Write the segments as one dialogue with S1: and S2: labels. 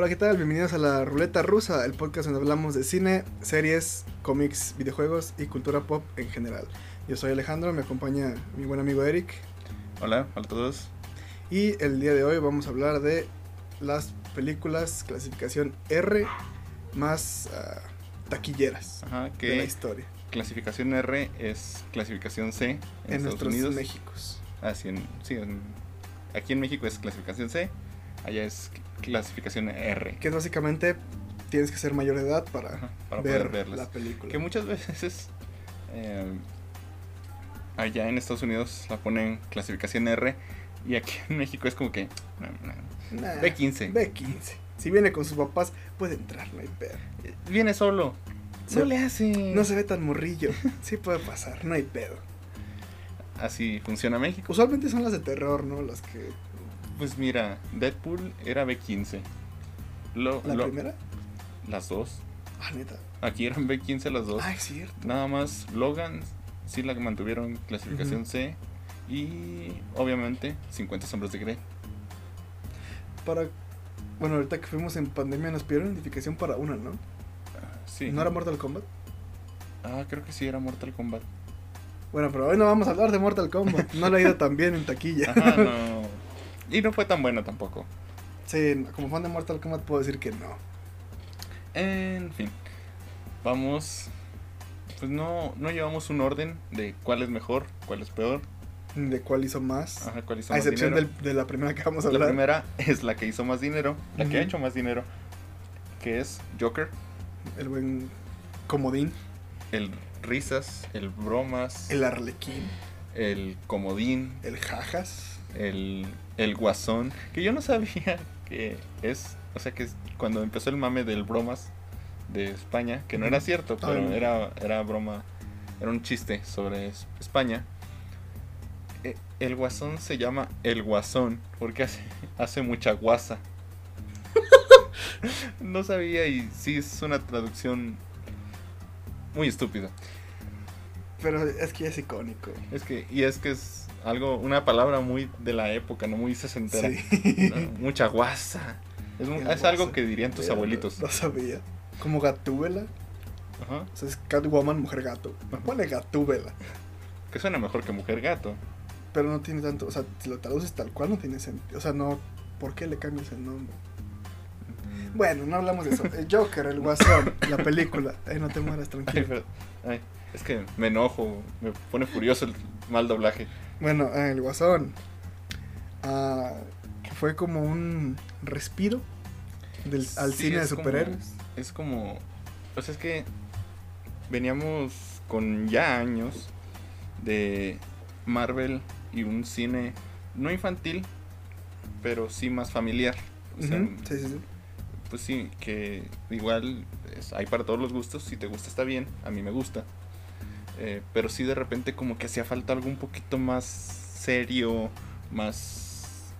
S1: Hola, ¿qué tal? Bienvenidos a la Ruleta Rusa, el podcast donde hablamos de cine, series, cómics, videojuegos y cultura pop en general. Yo soy Alejandro, me acompaña mi buen amigo Eric.
S2: Hola, hola a todos.
S1: Y el día de hoy vamos a hablar de las películas clasificación R más uh, taquilleras
S2: Ajá, que
S1: de la historia.
S2: Clasificación R es clasificación C en,
S1: En,
S2: Estados
S1: nuestros
S2: Unidos.
S1: Méxicos.
S2: Ah, sí, en- sí, en- aquí en México es clasificación C, allá es clasificación R.
S1: Que es básicamente tienes que ser mayor de edad para,
S2: Ajá, para
S1: ver
S2: poder verlas.
S1: la película.
S2: Que muchas veces es, eh, allá en Estados Unidos la ponen clasificación R y aquí en México es como que no, no,
S1: Nah,
S2: B15.
S1: B15. Si viene con sus papás, puede entrar, no hay pedo.
S2: viene solo.
S1: Se-
S2: no le hace.
S1: No se ve tan morrillo. Sí puede pasar, no hay pedo.
S2: Así funciona México.
S1: Usualmente son las de terror, ¿no? Las que.
S2: Pues mira, Deadpool era B15. Lo-
S1: ¿La
S2: lo-
S1: primera?
S2: Las dos.
S1: Ah, neta.
S2: Aquí eran B15 las dos.
S1: Ah, es cierto.
S2: Nada más Logan sí la mantuvieron clasificación. C. Y obviamente 50 sombras de Grey.
S1: Para. Bueno, ahorita que fuimos en pandemia nos pidieron identificación para una, ¿no?
S2: Ah, sí.
S1: ¿No era Mortal Kombat?
S2: Ah, creo que sí era Mortal Kombat.
S1: Bueno, pero hoy no vamos a hablar de Mortal Kombat. No le ha ido tan bien en taquilla.
S2: Ajá, no. Y no fue tan bueno tampoco.
S1: Sí, como fan de Mortal Kombat puedo decir que no.
S2: En fin. Vamos. Pues no, no llevamos un orden de cuál es mejor, cuál es peor.
S1: De cuál hizo más.
S2: Ajá, cuál hizo
S1: a
S2: más
S1: excepción del- de la primera que vamos a
S2: La
S1: hablar.
S2: primera es la que hizo más dinero, la que ha hecho más dinero, que es Joker,
S1: El buen comodín.
S2: el risas, el bromas,
S1: El arlequín.
S2: el comodín,
S1: El jajas.
S2: el, el guasón, que yo no sabía que es, o sea que es cuando empezó el mame del bromas de España, que no era cierto,
S1: Ah,
S2: pero era, era broma, era un chiste sobre es- España. Eh, El guasón se llama el guasón porque hace, hace mucha guasa. no sabía y sí es una traducción muy estúpida.
S1: Pero es que es icónico.
S2: Es que, y es que es algo, una palabra muy de la época, no muy sesentera.
S1: Sí.
S2: ¿no? Mucha guasa. Es,
S1: El
S2: es algo que dirían tus
S1: Mira,
S2: abuelitos.
S1: No, no sabía. Como Gatúbela.
S2: Ajá.
S1: O sea, es Catwoman, mujer gato. Ponle Gatúbela.
S2: Que suena mejor que mujer gato.
S1: Pero no tiene tanto. O sea, si lo traduces tal cual, no tiene sentido. O sea, no. ¿Por qué le cambias el nombre? Bueno, no hablamos de eso. El Joker, el Guasón, la película. Ay, no te mueras,
S2: Ay,
S1: tranquilo.
S2: pero- ay, es que me enojo, me pone furioso el mal doblaje.
S1: Bueno, el Guasón. ah, que fue como un respiro del, al
S2: Sí,
S1: cine de superhéroes.
S2: Es como. O sea, es que veníamos con ya años de Marvel y un cine no infantil, pero sí más familiar. O sea,
S1: Sí, sí, sí.
S2: pues sí, que igual es- hay para todos los gustos. Si te gusta, está bien. A mí me gusta. Eh, pero sí, de repente, como que hacía falta algo un poquito más serio, más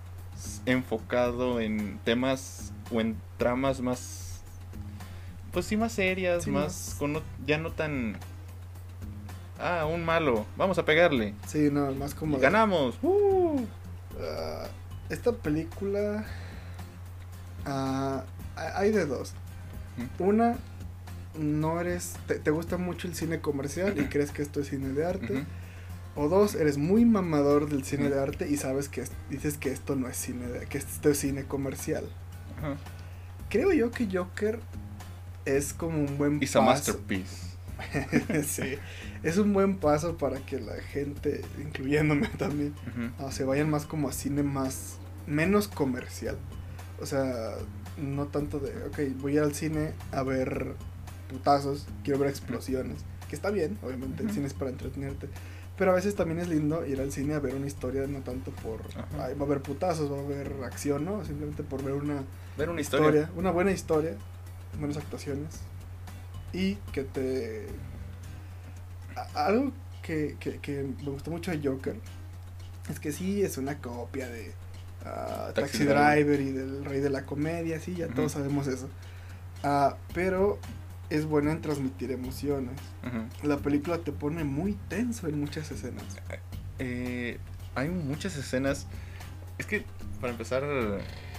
S2: enfocado en temas o en tramas más. Pues sí, más serias,
S1: Sí,
S2: más.
S1: más-
S2: Con ya no tan. Ah, un malo, vamos a pegarle.
S1: Sí, no, más como.
S2: Y ganamos. ¡Uh!
S1: Ah, esta película. ah, hay de dos. Una, no eres. Te, te gusta mucho el cine comercial y crees que esto es cine de arte. O dos, eres muy mamador del cine de arte y sabes que es- dices que esto no es cine de, que esto es cine comercial. Creo yo que Joker es como un buen
S2: It's a
S1: paso.
S2: masterpiece.
S1: sí, es un buen paso para que la gente, incluyéndome también, ah, se vayan más como a cine más menos comercial. O sea, no tanto de, ok, voy a ir al cine a ver putazos, quiero ver explosiones, que está bien, obviamente el cine es para entretenerte. Pero a veces también es lindo ir al cine a ver una historia, no tanto por. "Ay, va a haber putazos, va a haber acción, ¿no? Simplemente por ver una
S2: Ver una
S1: historia,
S2: historia.
S1: una buena historia, buenas actuaciones y que te... a- algo que, que- que me gustó mucho de Joker es que sí es una copia de ah,
S2: Taxi
S1: Taxi,
S2: Driver.
S1: Y del Rey de la Comedia, sí, ya
S2: Ujú.
S1: todos sabemos eso. Ah, pero es buena en transmitir emociones. La película te pone muy tenso en muchas escenas.
S2: Eh, hay muchas escenas. Es que, para empezar,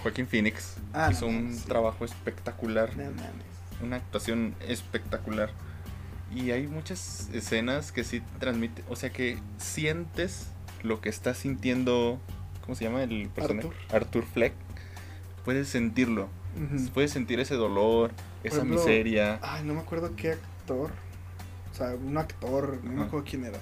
S2: Joaquín Phoenix
S1: Ah, no
S2: hizo un
S1: sí.
S2: trabajo espectacular,
S1: No
S2: una actuación espectacular. Y hay muchas escenas que sí transmiten, o sea que sientes lo que está sintiendo, ¿cómo se llama el personaje?
S1: Arthur.
S2: Arthur Fleck. Puedes sentirlo,
S1: Ujú.
S2: puedes sentir ese dolor, esa
S1: ejemplo,
S2: miseria.
S1: Ay, no me acuerdo qué actor. O sea, un actor, no me
S2: Ajá.
S1: acuerdo quién era.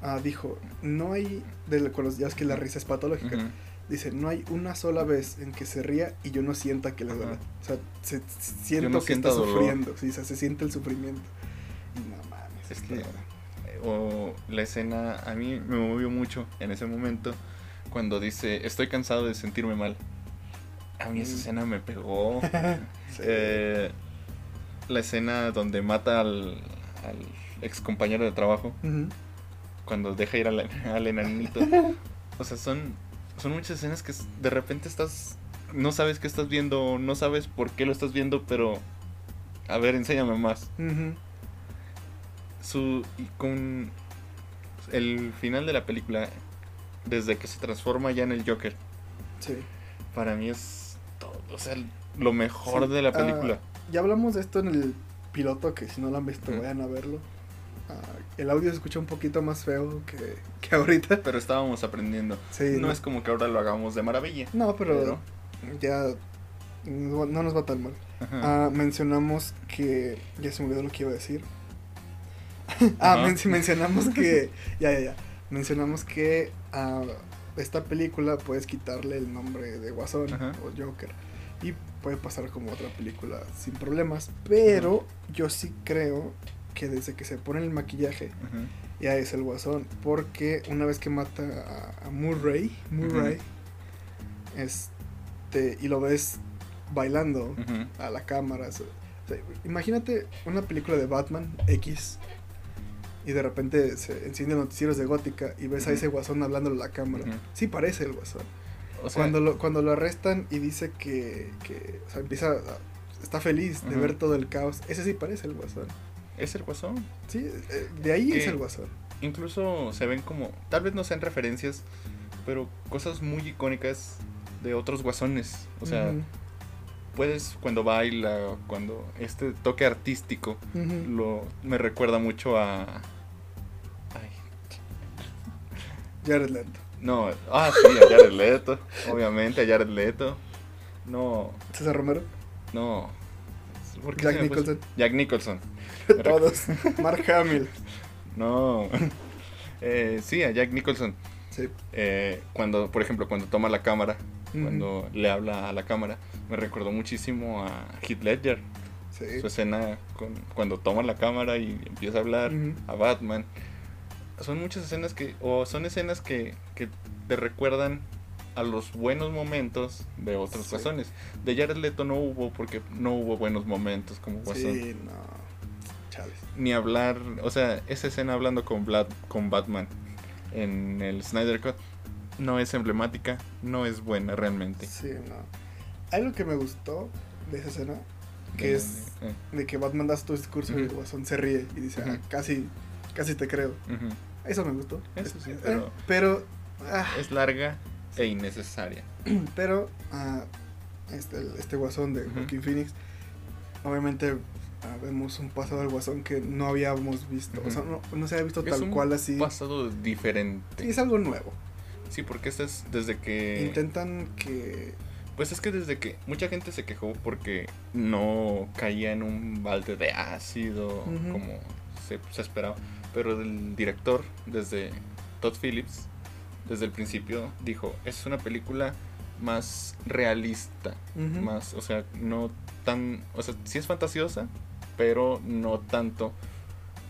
S1: Ah, dijo, no hay, de, los, ya es que la risa es patológica.
S2: Ujú.
S1: Dice, no hay una sola vez en que se ría y yo no sienta que le duele. O sea, se, siento
S2: no
S1: que está
S2: dolor.
S1: sufriendo. Sí, o sea, se siente el sufrimiento. Y no mames.
S2: Es que- O la escena a mí me movió mucho en ese momento cuando dice, estoy cansado de sentirme mal. A mí esa
S1: Mm.
S2: escena me pegó.
S1: Sí.
S2: Eh, la escena donde mata al, al ex compañero de trabajo cuando deja ir al, al enanito. O sea, son, son muchas escenas que de repente estás, no sabes qué estás viendo, no sabes por qué lo estás viendo, pero a ver, enséñame más. Su, y con el final de la película, desde que se transforma ya en el Joker,
S1: Sí.
S2: para mí es o sea, lo mejor
S1: Sí,
S2: de la
S1: ah,
S2: película.
S1: Ya hablamos de esto en el piloto, que si no lo han visto, vayan a verlo. Ah, el audio se escucha un poquito más feo que, que ahorita.
S2: Pero estábamos aprendiendo.
S1: Sí,
S2: no, es como que ahora lo hagamos de maravilla.
S1: No, pero,
S2: Pero-
S1: ya no no nos va tan mal. Ah, mencionamos que. Ya se me olvidó lo que iba a decir. ah, men- mencionamos que. Ya, ya, ya. Mencionamos que a esta película puedes quitarle el nombre de Guasón
S2: Ajá.
S1: o Joker. Y puede pasar como otra película sin problemas. Pero yo sí creo que desde que se pone el maquillaje ya es el Guasón. Porque una vez que mata a, a Murray, Murray, este, y lo ves bailando a la cámara. so- o sea, imagínate una película de Batman X y de repente se encienden noticieros de Gótica y ves a ese guasón hablándole a la cámara.
S2: Ujú.
S1: Sí parece el guasón.
S2: O sea,
S1: cuando, lo, cuando lo arrestan y dice que, que o sea, empieza a- está feliz de ver todo el caos, ese sí parece el guasón.
S2: es el guasón.
S1: Sí, eh, de ahí es el guasón.
S2: Incluso se ven como, tal vez no sean referencias, pero cosas muy icónicas de otros guasones. O sea,
S1: Ujú,
S2: puedes cuando baila, cuando este toque artístico, lo me recuerda mucho a... Ay,
S1: Jared Leto.
S2: No, ah, sí, a Jared Leto, obviamente a Jared Leto. No,
S1: César Romero.
S2: no. ¿Por qué
S1: Jack Nicholson.
S2: Jack Nicholson.
S1: Todos. Mark Hamill.
S2: No. Eh, sí, a Jack Nicholson.
S1: Sí.
S2: Eh, cuando, por ejemplo, cuando toma la cámara, cuando le habla a la cámara, me recordó muchísimo a Heath Ledger.
S1: Sí.
S2: Su escena con, cuando toma la cámara y empieza a hablar a Batman. Son muchas escenas que, o son escenas que, que te recuerdan a los buenos momentos de otros
S1: Sí.
S2: guasones. De Jared Leto no hubo porque no hubo buenos momentos como guasón.
S1: Sí, no. Chávez.
S2: Ni hablar, o sea, esa escena hablando con, Vlad, con Batman en el Snyder Cut no es emblemática, no es buena realmente.
S1: Sí, no. Algo que me gustó de esa escena, que es
S2: eh,
S1: de que Batman da su discurso y el. Guasón se ríe y dice, ah, casi, casi te creo.
S2: ujú.
S1: Eso me gustó.
S2: Eso sí,
S1: Eh,
S2: pero-
S1: ah,
S2: Es larga e innecesaria.
S1: pero, ah, este, este Guasón de. Joaquín Phoenix, obviamente ah, vemos un pasado del Guasón que no habíamos visto. O sea, no, no se había visto
S2: Es
S1: tal
S2: un
S1: cual así.
S2: pasado diferente.
S1: Sí, es algo nuevo.
S2: Sí, porque este es desde que...
S1: Intentan que...
S2: Pues es que desde que mucha gente se quejó porque no caía en un balde de ácido como se, se esperaba. Pero el director, desde Todd Phillips, desde el principio dijo, es una película más realista, más, o sea, no tan, o sea, sí es fantasiosa, pero no tanto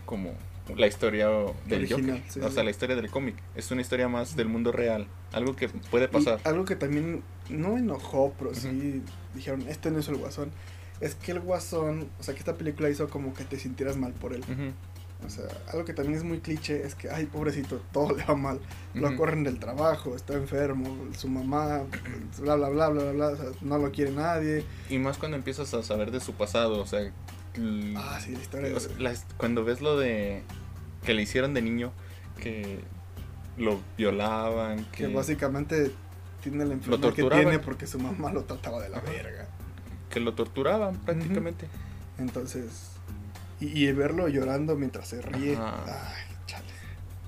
S2: como la historia del
S1: Original,
S2: Joker,
S1: sí,
S2: o
S1: sí.
S2: sea, la historia del cómic, es una historia más del mundo real, algo que puede
S1: Y
S2: pasar.
S1: algo que también no enojó, pero
S2: Ujú.
S1: sí dijeron, este no es el guasón. Es que el guasón, o sea, que esta película hizo como que te sintieras mal por él.
S2: Ujú.
S1: O sea, algo que también es muy cliché es que, ay, pobrecito, todo le va mal. Lo
S2: Ujú.
S1: corren del trabajo, está enfermo, su mamá, bla, bla, bla, bla, bla, bla, o sea, no lo quiere nadie.
S2: Y más cuando empiezas a saber de su pasado, o sea,
S1: Ah, sí, la historia.
S2: o sea, la- cuando ves lo de que le hicieron de niño, que lo violaban, que,
S1: que básicamente tiene la enfermedad que tiene porque su mamá lo trataba de la verga.
S2: Que lo torturaban prácticamente.
S1: Entonces, y, y verlo llorando mientras se ríe.
S2: Ajá.
S1: Ay, chale.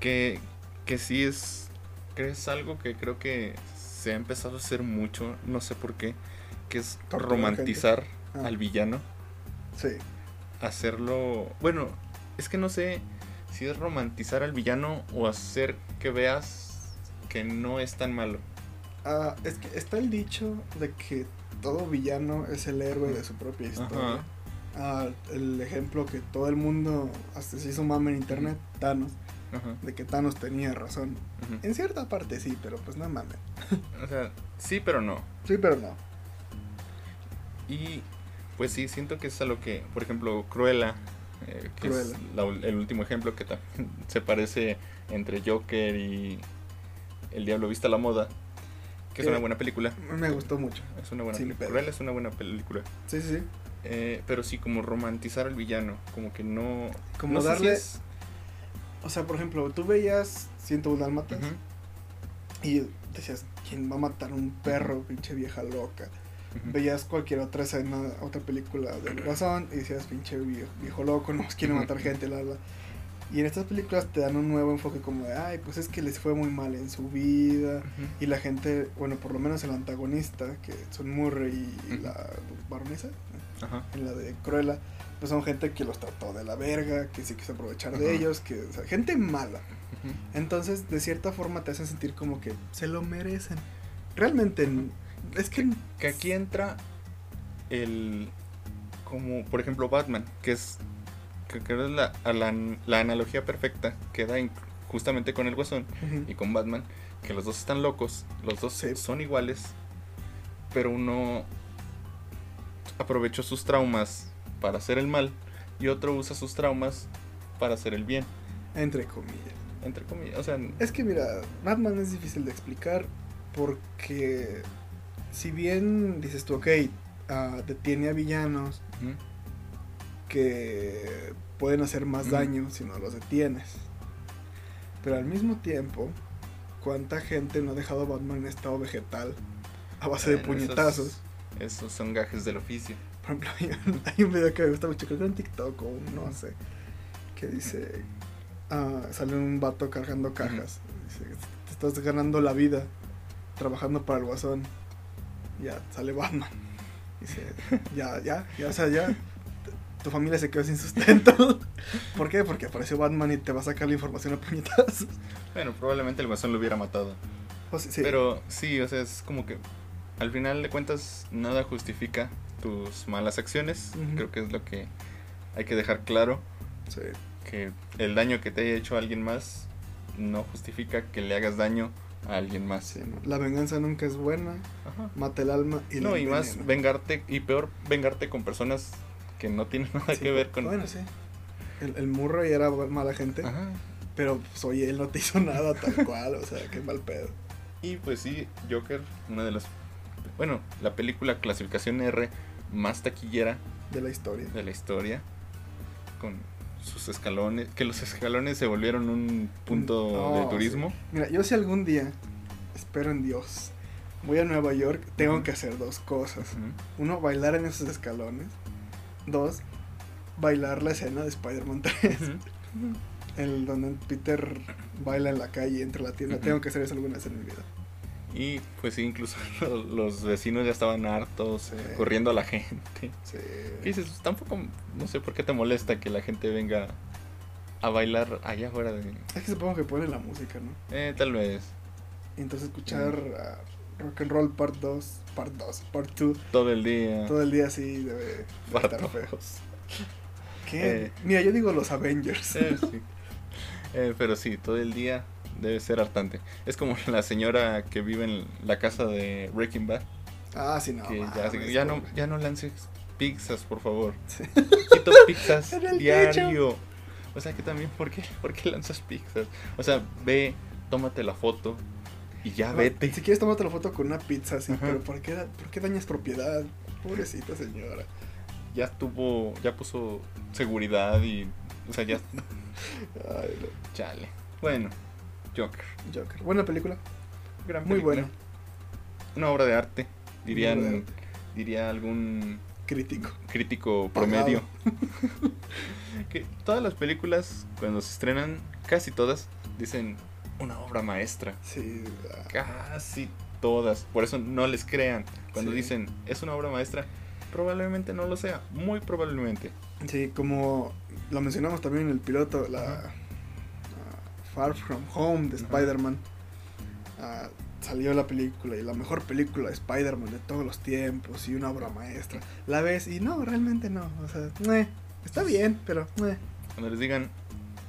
S2: Que, que sí es, que es algo que creo que se ha empezado a hacer mucho, no sé por qué, que es romantizar
S1: Ah.
S2: al villano.
S1: Sí.
S2: hacerlo. Bueno, es que no sé si es romantizar al villano o hacer que veas que no es tan malo.
S1: Ah, es que está el dicho de que todo villano es el héroe de su propia historia.
S2: Ajá.
S1: El ejemplo que todo el mundo hasta se hizo mame en internet, Thanos,
S2: Ajá,
S1: de que Thanos tenía razón. En cierta parte sí, pero pues no mames.
S2: O sea, sí, pero no.
S1: Sí, pero no.
S2: Y pues sí, siento que es a lo que, por ejemplo, Cruella, eh, que
S1: Cruella.
S2: es la el último ejemplo que también se parece entre Joker y El Diablo Vista a la Moda, que es
S1: Eh,
S2: una buena película.
S1: Me gustó mucho.
S2: Es una buena película. Cruella es una buena película.
S1: Sí, sí, sí.
S2: Eh, pero sí, como romantizar al villano, como que no...
S1: Como
S2: no si
S1: darle-
S2: es-
S1: O sea, por ejemplo, tú veías 101 dálmatas
S2: Ujú,
S1: y decías, ¿quién va a matar a un perro, pinche vieja loca? Veías cualquier otra escena, otra película del Guasón y decías, pinche viejo, viejo loco, no quiere matar gente, la, la. Y en estas películas te dan un nuevo enfoque como de, ay, pues es que les fue muy mal en su vida. Y la gente, bueno, por lo menos el antagonista, que son Murray y
S2: Ujú.
S1: la baronesa,
S2: Ajá.
S1: en la de Cruella, pues son gente que los trató de la verga, que se quiso aprovechar de ellos, que, o sea, gente mala. Entonces, de cierta forma te hacen sentir como que se lo merecen. Realmente, es que...
S2: Que aquí entra el. Como, por ejemplo, Batman, que es. Que creo es la, la, la analogía perfecta que da in- justamente con el Guasón y con Batman, que los dos están locos, los dos
S1: Sí.
S2: son iguales, pero uno aprovechó sus traumas para hacer el mal y otro usa sus traumas para hacer el bien,
S1: Entre comillas.
S2: entre comillas. O sea,
S1: Es que mira, Batman es difícil de explicar porque si bien dices tú, ok, ah, detiene a villanos que pueden hacer más daño si no los detienes. Pero al mismo tiempo, ¿cuánta gente no ha dejado a Batman en estado vegetal a base de
S2: bueno,
S1: puñetazos?
S2: Esos son gajes del oficio.
S1: Por ejemplo, hay un, hay un video que me gusta mucho, creo que en TikTok o un- no sé, que dice, ah, sale un vato cargando cajas. Dice, te estás ganando la vida trabajando para el guasón. Ya, sale Batman. Dice, ya, ya, ya, o sea, ya. Tu familia se quedó sin sustento. ¿Por qué? Porque apareció Batman y te va a sacar la información a puñetazos.
S2: Bueno, probablemente el Guasón lo hubiera matado.
S1: O sea, sí,
S2: Pero sí, o sea, es como que al final de cuentas nada justifica tus malas acciones. Creo que es lo que hay que dejar claro.
S1: sí.
S2: Que el daño que te haya hecho a alguien más no justifica que le hagas daño a alguien más.
S1: Sí, ¿no? La venganza nunca es buena,
S2: Ajá.
S1: mata el alma y la
S2: No, y más vengarte, y peor vengarte con personas que no tienen nada
S1: Sí,
S2: que ver con...
S1: Bueno, sí. El, el Murray era mala gente,
S2: Ajá.
S1: pero pues oye, él no te hizo nada tal cual, o sea, qué mal pedo.
S2: Y pues sí, Joker, una de las... Bueno, la película clasificación R más taquillera
S1: De la historia.
S2: de la historia con sus escalones, que los escalones se volvieron un punto
S1: Oh,
S2: de
S1: sí.
S2: turismo.
S1: Mira, yo si algún día, espero en Dios, voy a Nueva York, tengo que hacer dos cosas. Uno, bailar en esos escalones. Dos, bailar la escena de Spider-Man 3.
S2: Ujú.
S1: El donde Peter baila en la calle entre la tienda. Tengo que hacer eso alguna vez en mi vida.
S2: Y pues sí, incluso lo- los vecinos ya estaban hartos,
S1: Sí.
S2: corriendo a la gente.
S1: Sí.
S2: ¿Qué dices? Tampoco, no sé por qué te molesta que la gente venga a bailar allá afuera de...
S1: Es que supongo que ponen la música, ¿no?
S2: Eh, tal vez.
S1: Entonces escuchar ah, rock and roll part 2, part 2, part 2,
S2: Todo el día.
S1: todo el día así debe estar feos. ¿Qué?
S2: Eh.
S1: Mira, yo digo los Avengers.
S2: Eh, sí. Eh, pero sí, todo el día debe ser hartante. Es como la señora que vive en la casa de Breaking Bad.
S1: ah, sí, no.
S2: que ya, no, ya no lances pizzas, por favor.
S1: Sí.
S2: Quito pizzas diario. O sea que también, ¿por qué, ¿por qué lanzas pizzas? O sea, ve, tómate la foto y ya
S1: No,
S2: vete.
S1: Si quieres, tómate la foto con una pizza así,
S2: Ajá.
S1: pero ¿por qué, ¿por qué dañas propiedad? Pobrecita señora.
S2: Ya tuvo, ya puso seguridad y, o sea, ya,
S1: Ay, no.
S2: chale. Bueno, Joker.
S1: Joker. Buena película.
S2: Gran
S1: Muy
S2: película.
S1: buena.
S2: una obra de arte, dirían,
S1: de arte.
S2: diría algún
S1: Crítico.
S2: crítico promedio. que todas las películas, cuando se estrenan, casi todas, dicen una obra maestra.
S1: Sí.
S2: Casi todas. Por eso no les crean. Cuando
S1: Sí.
S2: dicen es una obra maestra, probablemente no lo sea. Muy probablemente.
S1: Sí, como lo mencionamos también en el piloto, la Far From Home de. Spider-Man. ah, salió la película y la mejor película de Spider-Man de todos los tiempos y una obra maestra. La ves y no, realmente no. O sea, meh, está bien, pero meh,
S2: Cuando les digan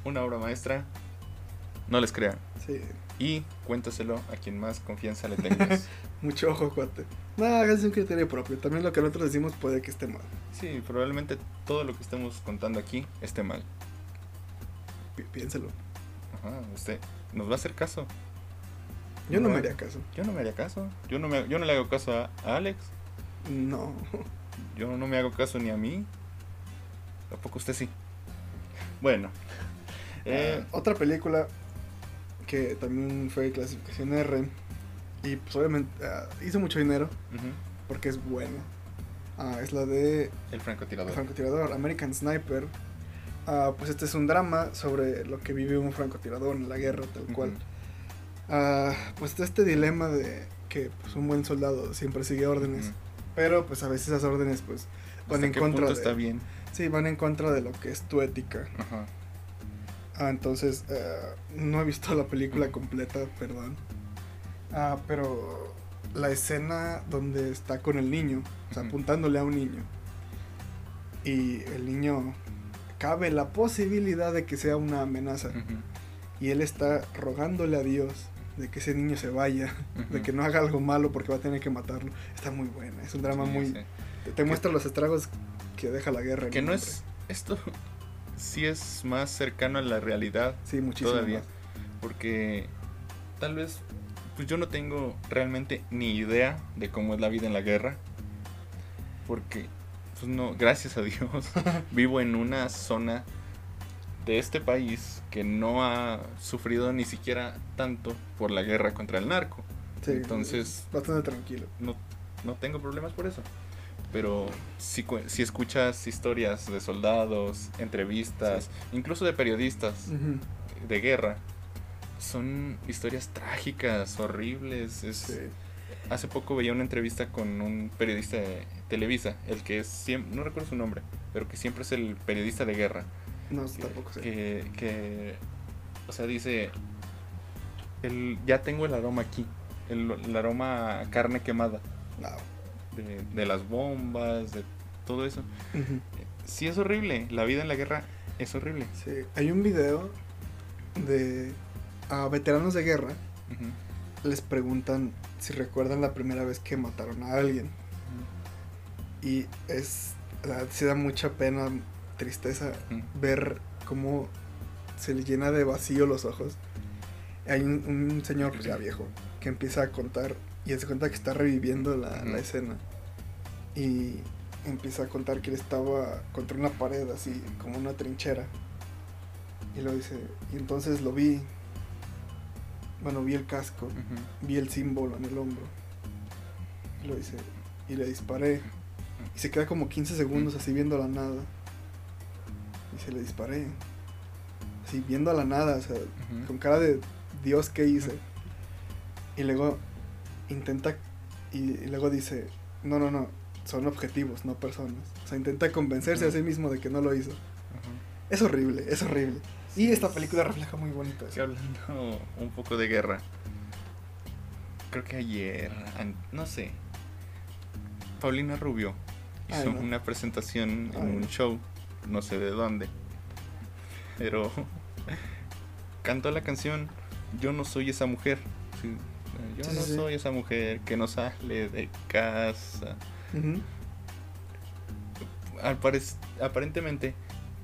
S2: una obra maestra, no les crean.
S1: sí,
S2: Y cuéntaselo a quien más confianza le tengas.
S1: mucho ojo, cuate. No, háganse un criterio propio. También lo que nosotros decimos puede que esté mal.
S2: sí, probablemente todo lo que estemos contando aquí esté mal.
S1: Pi- piénselo.
S2: Ajá, usted nos va a hacer caso.
S1: Yo no me haría caso.
S2: Yo no me haría caso. Yo no, me, yo no le hago caso a, a Alex.
S1: No.
S2: Yo no me hago caso ni a mí. Tampoco usted sí. Bueno. Eh,
S1: Ah, otra película que también fue clasificación R y pues obviamente ah, hizo mucho dinero porque es buena. Ah, es la de
S2: el francotirador.
S1: francotirador, American Sniper. Ah, pues este es un drama sobre lo que vive un francotirador en la guerra, tal
S2: Ujú,
S1: cual. Ah, pues está este dilema de que pues, un buen soldado siempre sigue órdenes,
S2: ujú.
S1: pero pues a veces esas órdenes pues van
S2: ¿Hasta
S1: en contra de,
S2: está bien?
S1: sí, van en contra de lo que es tu ética.
S2: Ajá.
S1: Ah, entonces, no he visto la película completa, perdón. Ah, pero la escena donde está con el niño, o sea, apuntándole a un niño, y el niño cabe la posibilidad de que sea una amenaza, y él está rogándole a Dios de que ese niño se vaya, de que no haga algo malo porque va a tener que matarlo. Está muy buena, es un drama
S2: Sí,
S1: muy...
S2: sí.
S1: Te, te muestra los estragos que deja la guerra.
S2: Que no
S1: hombre.
S2: es. Esto sí es más cercano a la realidad
S1: Sí, muchísimo.
S2: todavía.
S1: más.
S2: Porque tal vez. Pues yo no tengo realmente ni idea de cómo es la vida en la guerra. Porque. Pues no, gracias a Dios. vivo en una zona de este país que no ha sufrido ni siquiera tanto por la guerra contra el narco.
S1: Sí,
S2: Entonces-
S1: Bastante tranquilo.
S2: no, no tengo problemas por eso. Pero si, si escuchas historias de soldados, entrevistas, incluso de periodistas de guerra, son historias trágicas, horribles. Es,
S1: Sí.
S2: Hace poco veía una entrevista con un periodista de Televisa, el que es siempre, no recuerdo su nombre, pero que siempre es el periodista de guerra.
S1: No,
S2: que,
S1: tampoco sé.
S2: que, que, o sea, dice, el, ya tengo el aroma aquí, el, el aroma a carne quemada
S1: No.
S2: de, de las bombas, de todo eso. Sí es horrible, la vida en la guerra es horrible.
S1: Sí, hay un video de a veteranos de guerra
S2: Ujú.
S1: Les preguntan si recuerdan la primera vez que mataron a alguien. Y es la sí da mucha pena, tristeza ver cómo se le llena de vacío los ojos. Hay un, un señor ya viejo que empieza a contar y se cuenta que está reviviendo la, escena. Y empieza a contar que él estaba contra una pared así como una trinchera. Y lo dice y entonces lo vi bueno vi el casco vi el símbolo en el hombro. Y lo dice y le disparé. Y se queda como 15 segundos así viendo a la nada. Y se le disparé. Así viendo a la nada o sea con cara de Dios que hice y luego intenta y, y luego dice no no no son objetivos no personas o sea intenta convencerse a sí mismo de que no lo hizo. Es horrible es horrible y esta película refleja muy bonito eso
S2: hablando un poco de guerra. Creo que ayer, no sé. Paulina Rubio hizo
S1: Ay, no.
S2: una presentación en
S1: Ay,
S2: un show, no sé de dónde. Pero cantó la canción Yo no soy esa mujer. Sí, Yo
S1: Sí,
S2: no
S1: sí,
S2: soy esa mujer que no sale de casa. Al parec- aparentemente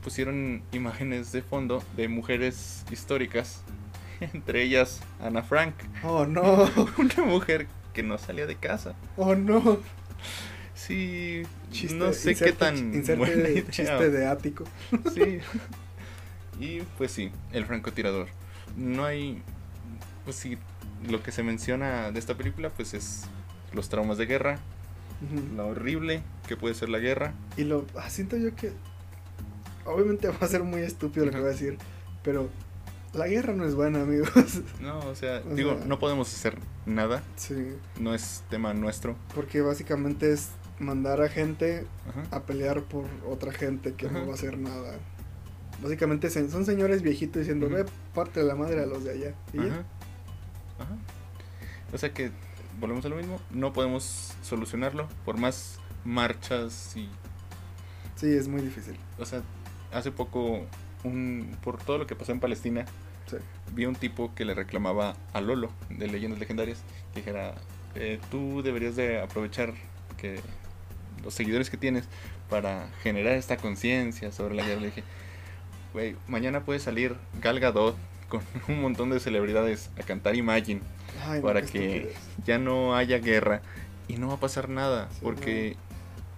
S2: pusieron imágenes de fondo de mujeres históricas, entre ellas Ana Frank,
S1: oh no
S2: una mujer que no salía de casa.
S1: oh no
S2: Sí,
S1: Chiste,
S2: no sé
S1: inserte-
S2: qué tan buena idea.
S1: chiste de ático.
S2: Sí. Y pues sí, el francotirador. No hay, pues sí, lo que se menciona de esta película pues es los traumas de guerra,
S1: Ujú.
S2: lo horrible que puede ser la guerra.
S1: Y lo ah, siento yo que obviamente va a ser muy estúpido lo que voy a decir, pero la guerra no es buena, amigos.
S2: No, o sea,
S1: O
S2: digo,
S1: sea-
S2: no podemos hacer nada,
S1: sí,
S2: no es tema nuestro.
S1: porque básicamente es mandar a gente
S2: Ajá.
S1: a pelear por otra gente que
S2: Ajá.
S1: no va a hacer nada. Básicamente son señores viejitos diciendo, ve, parte de la madre a los de allá. Y.
S2: Ajá. Ajá. O sea que volvemos a lo mismo, no podemos solucionarlo por más marchas y
S1: Sí, es muy difícil.
S2: o sea, hace poco un por todo lo que pasó en Palestina,
S1: Sí.
S2: vi un tipo que le reclamaba a Lolo de Leyendas Legendarias que dijera, eh, tú deberías de aprovechar que los seguidores que tienes para generar esta conciencia sobre la guerra. Le dije, güey, mañana puede salir Gal Gadot con un montón de celebridades a cantar Imagine
S1: Ay,
S2: para que ya no haya guerra y no va a pasar nada
S1: Sí,
S2: porque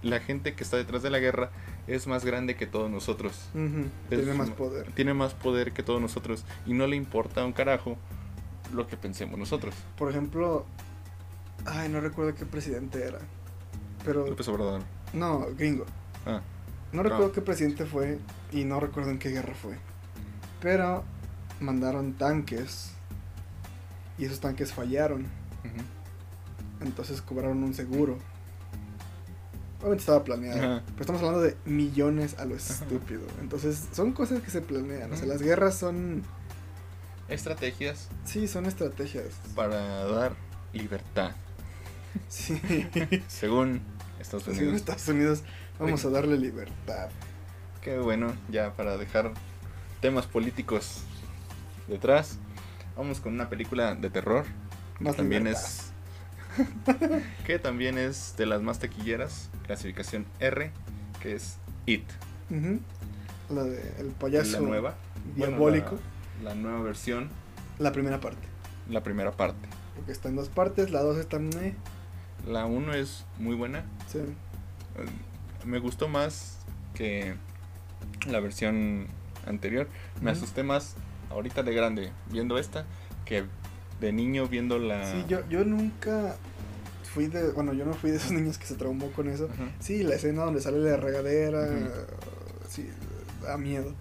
S2: la gente que está detrás de la guerra es más grande que todos nosotros. Es
S1: Tiene más poder.
S2: Tiene más poder que todos nosotros y no le importa un carajo lo que pensemos nosotros.
S1: Por ejemplo, ay, no recuerdo qué presidente era. Pero,
S2: López Obrador.
S1: no, gringo.
S2: Ah,
S1: No recuerdo qué presidente fue y no recuerdo en qué guerra fue. Pero mandaron tanques y esos tanques fallaron. Entonces cobraron un seguro. Obviamente estaba planeado.
S2: Ajá.
S1: Pero estamos hablando de millones a lo estúpido. Entonces son cosas que se planean. O sea, las guerras son...
S2: Estrategias
S1: Sí, son estrategias.
S2: para dar libertad,
S1: Sí.
S2: según Estados Unidos.
S1: Estados Unidos vamos a darle libertad.
S2: Qué bueno, ya para dejar temas políticos detrás, vamos con una película de terror que
S1: Más
S2: también
S1: libertad.
S2: es que también es de las más taquilleras, clasificación R, que es It.
S1: La de el payaso
S2: la nueva, bueno,
S1: diabólico.
S2: la, la nueva versión,
S1: la... primera parte.
S2: la primera parte.
S1: Porque está en dos partes. La dos está... meh,
S2: La 1 es muy buena,
S1: sí.
S2: eh, me gustó más que la versión anterior. Me asusté más ahorita de grande viendo esta que de niño viendo la.
S1: Sí, yo, yo nunca fui de... Bueno, yo no fui de esos niños que se traumó con eso.
S2: Ajá.
S1: Sí, la escena donde sale la regadera, sí, da miedo.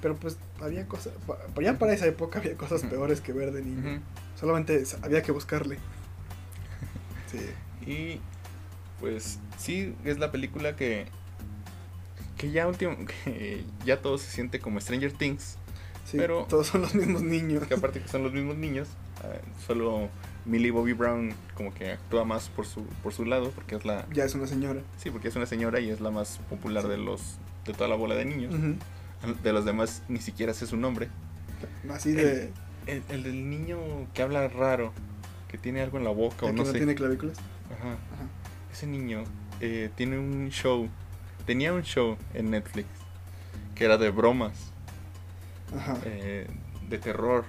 S1: Pero pues había cosas, ya para esa época había cosas peores que ver de niño. Solamente había que buscarle. Sí.
S2: Y pues sí, es la película que que ya último que ya todo se siente como Stranger Things,
S1: sí
S2: Pero-
S1: todos son los mismos niños.
S2: que aparte que son los mismos niños, eh, solo Millie Bobby Brown como que actúa más por su por su lado porque es la
S1: Ya es una señora.
S2: sí, porque es una señora y es la más popular
S1: Sí.
S2: de los de toda la bola de niños. De los demás ni siquiera sé su nombre.
S1: Así de...
S2: El, el del niño que habla raro, que tiene algo en la boca o
S1: ¿el
S2: no
S1: que no
S2: sé.
S1: tiene clavículas.
S2: Ajá.
S1: Ajá.
S2: Ese niño eh, tiene un show, tenía un show en Netflix que era de bromas,
S1: Ajá.
S2: eh, de terror.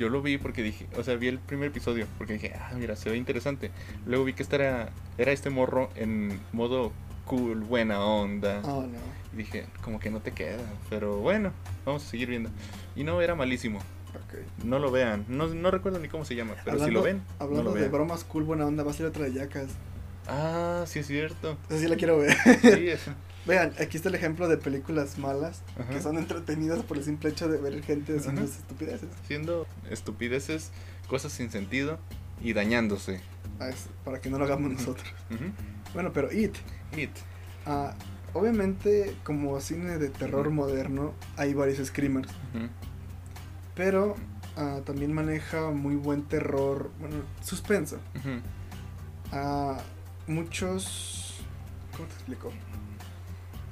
S2: Yo lo vi porque dije, o sea, vi el primer episodio porque dije, ah, mira, se ve interesante. Luego vi que este era, era este morro en modo cool, buena onda.
S1: Oh, no.
S2: Y dije, como que no te queda, pero bueno, vamos a seguir viendo. Y no, era malísimo.
S1: Ok.
S2: No lo vean, no, no recuerdo ni cómo se llama, pero si lo ven, no
S1: Hablando
S2: lo
S1: de
S2: vean.
S1: bromas cool, buena onda, va a ser otra de Yacas.
S2: Ah, sí es cierto.
S1: Esa sí la quiero ver.
S2: Sí, eso.
S1: Vean, aquí está el ejemplo de películas malas
S2: Ajá.
S1: que son entretenidas por el simple hecho de ver gente haciendo
S2: Ajá.
S1: estupideces.
S2: haciendo estupideces, cosas sin sentido y dañándose.
S1: Ah, es para que no lo hagamos nosotros. Bueno, pero It.
S2: It.
S1: ah, obviamente, como cine de terror moderno, hay varios screamers. Pero ah, también maneja muy buen terror, bueno, suspenso. Muchos... ¿Cómo te explico?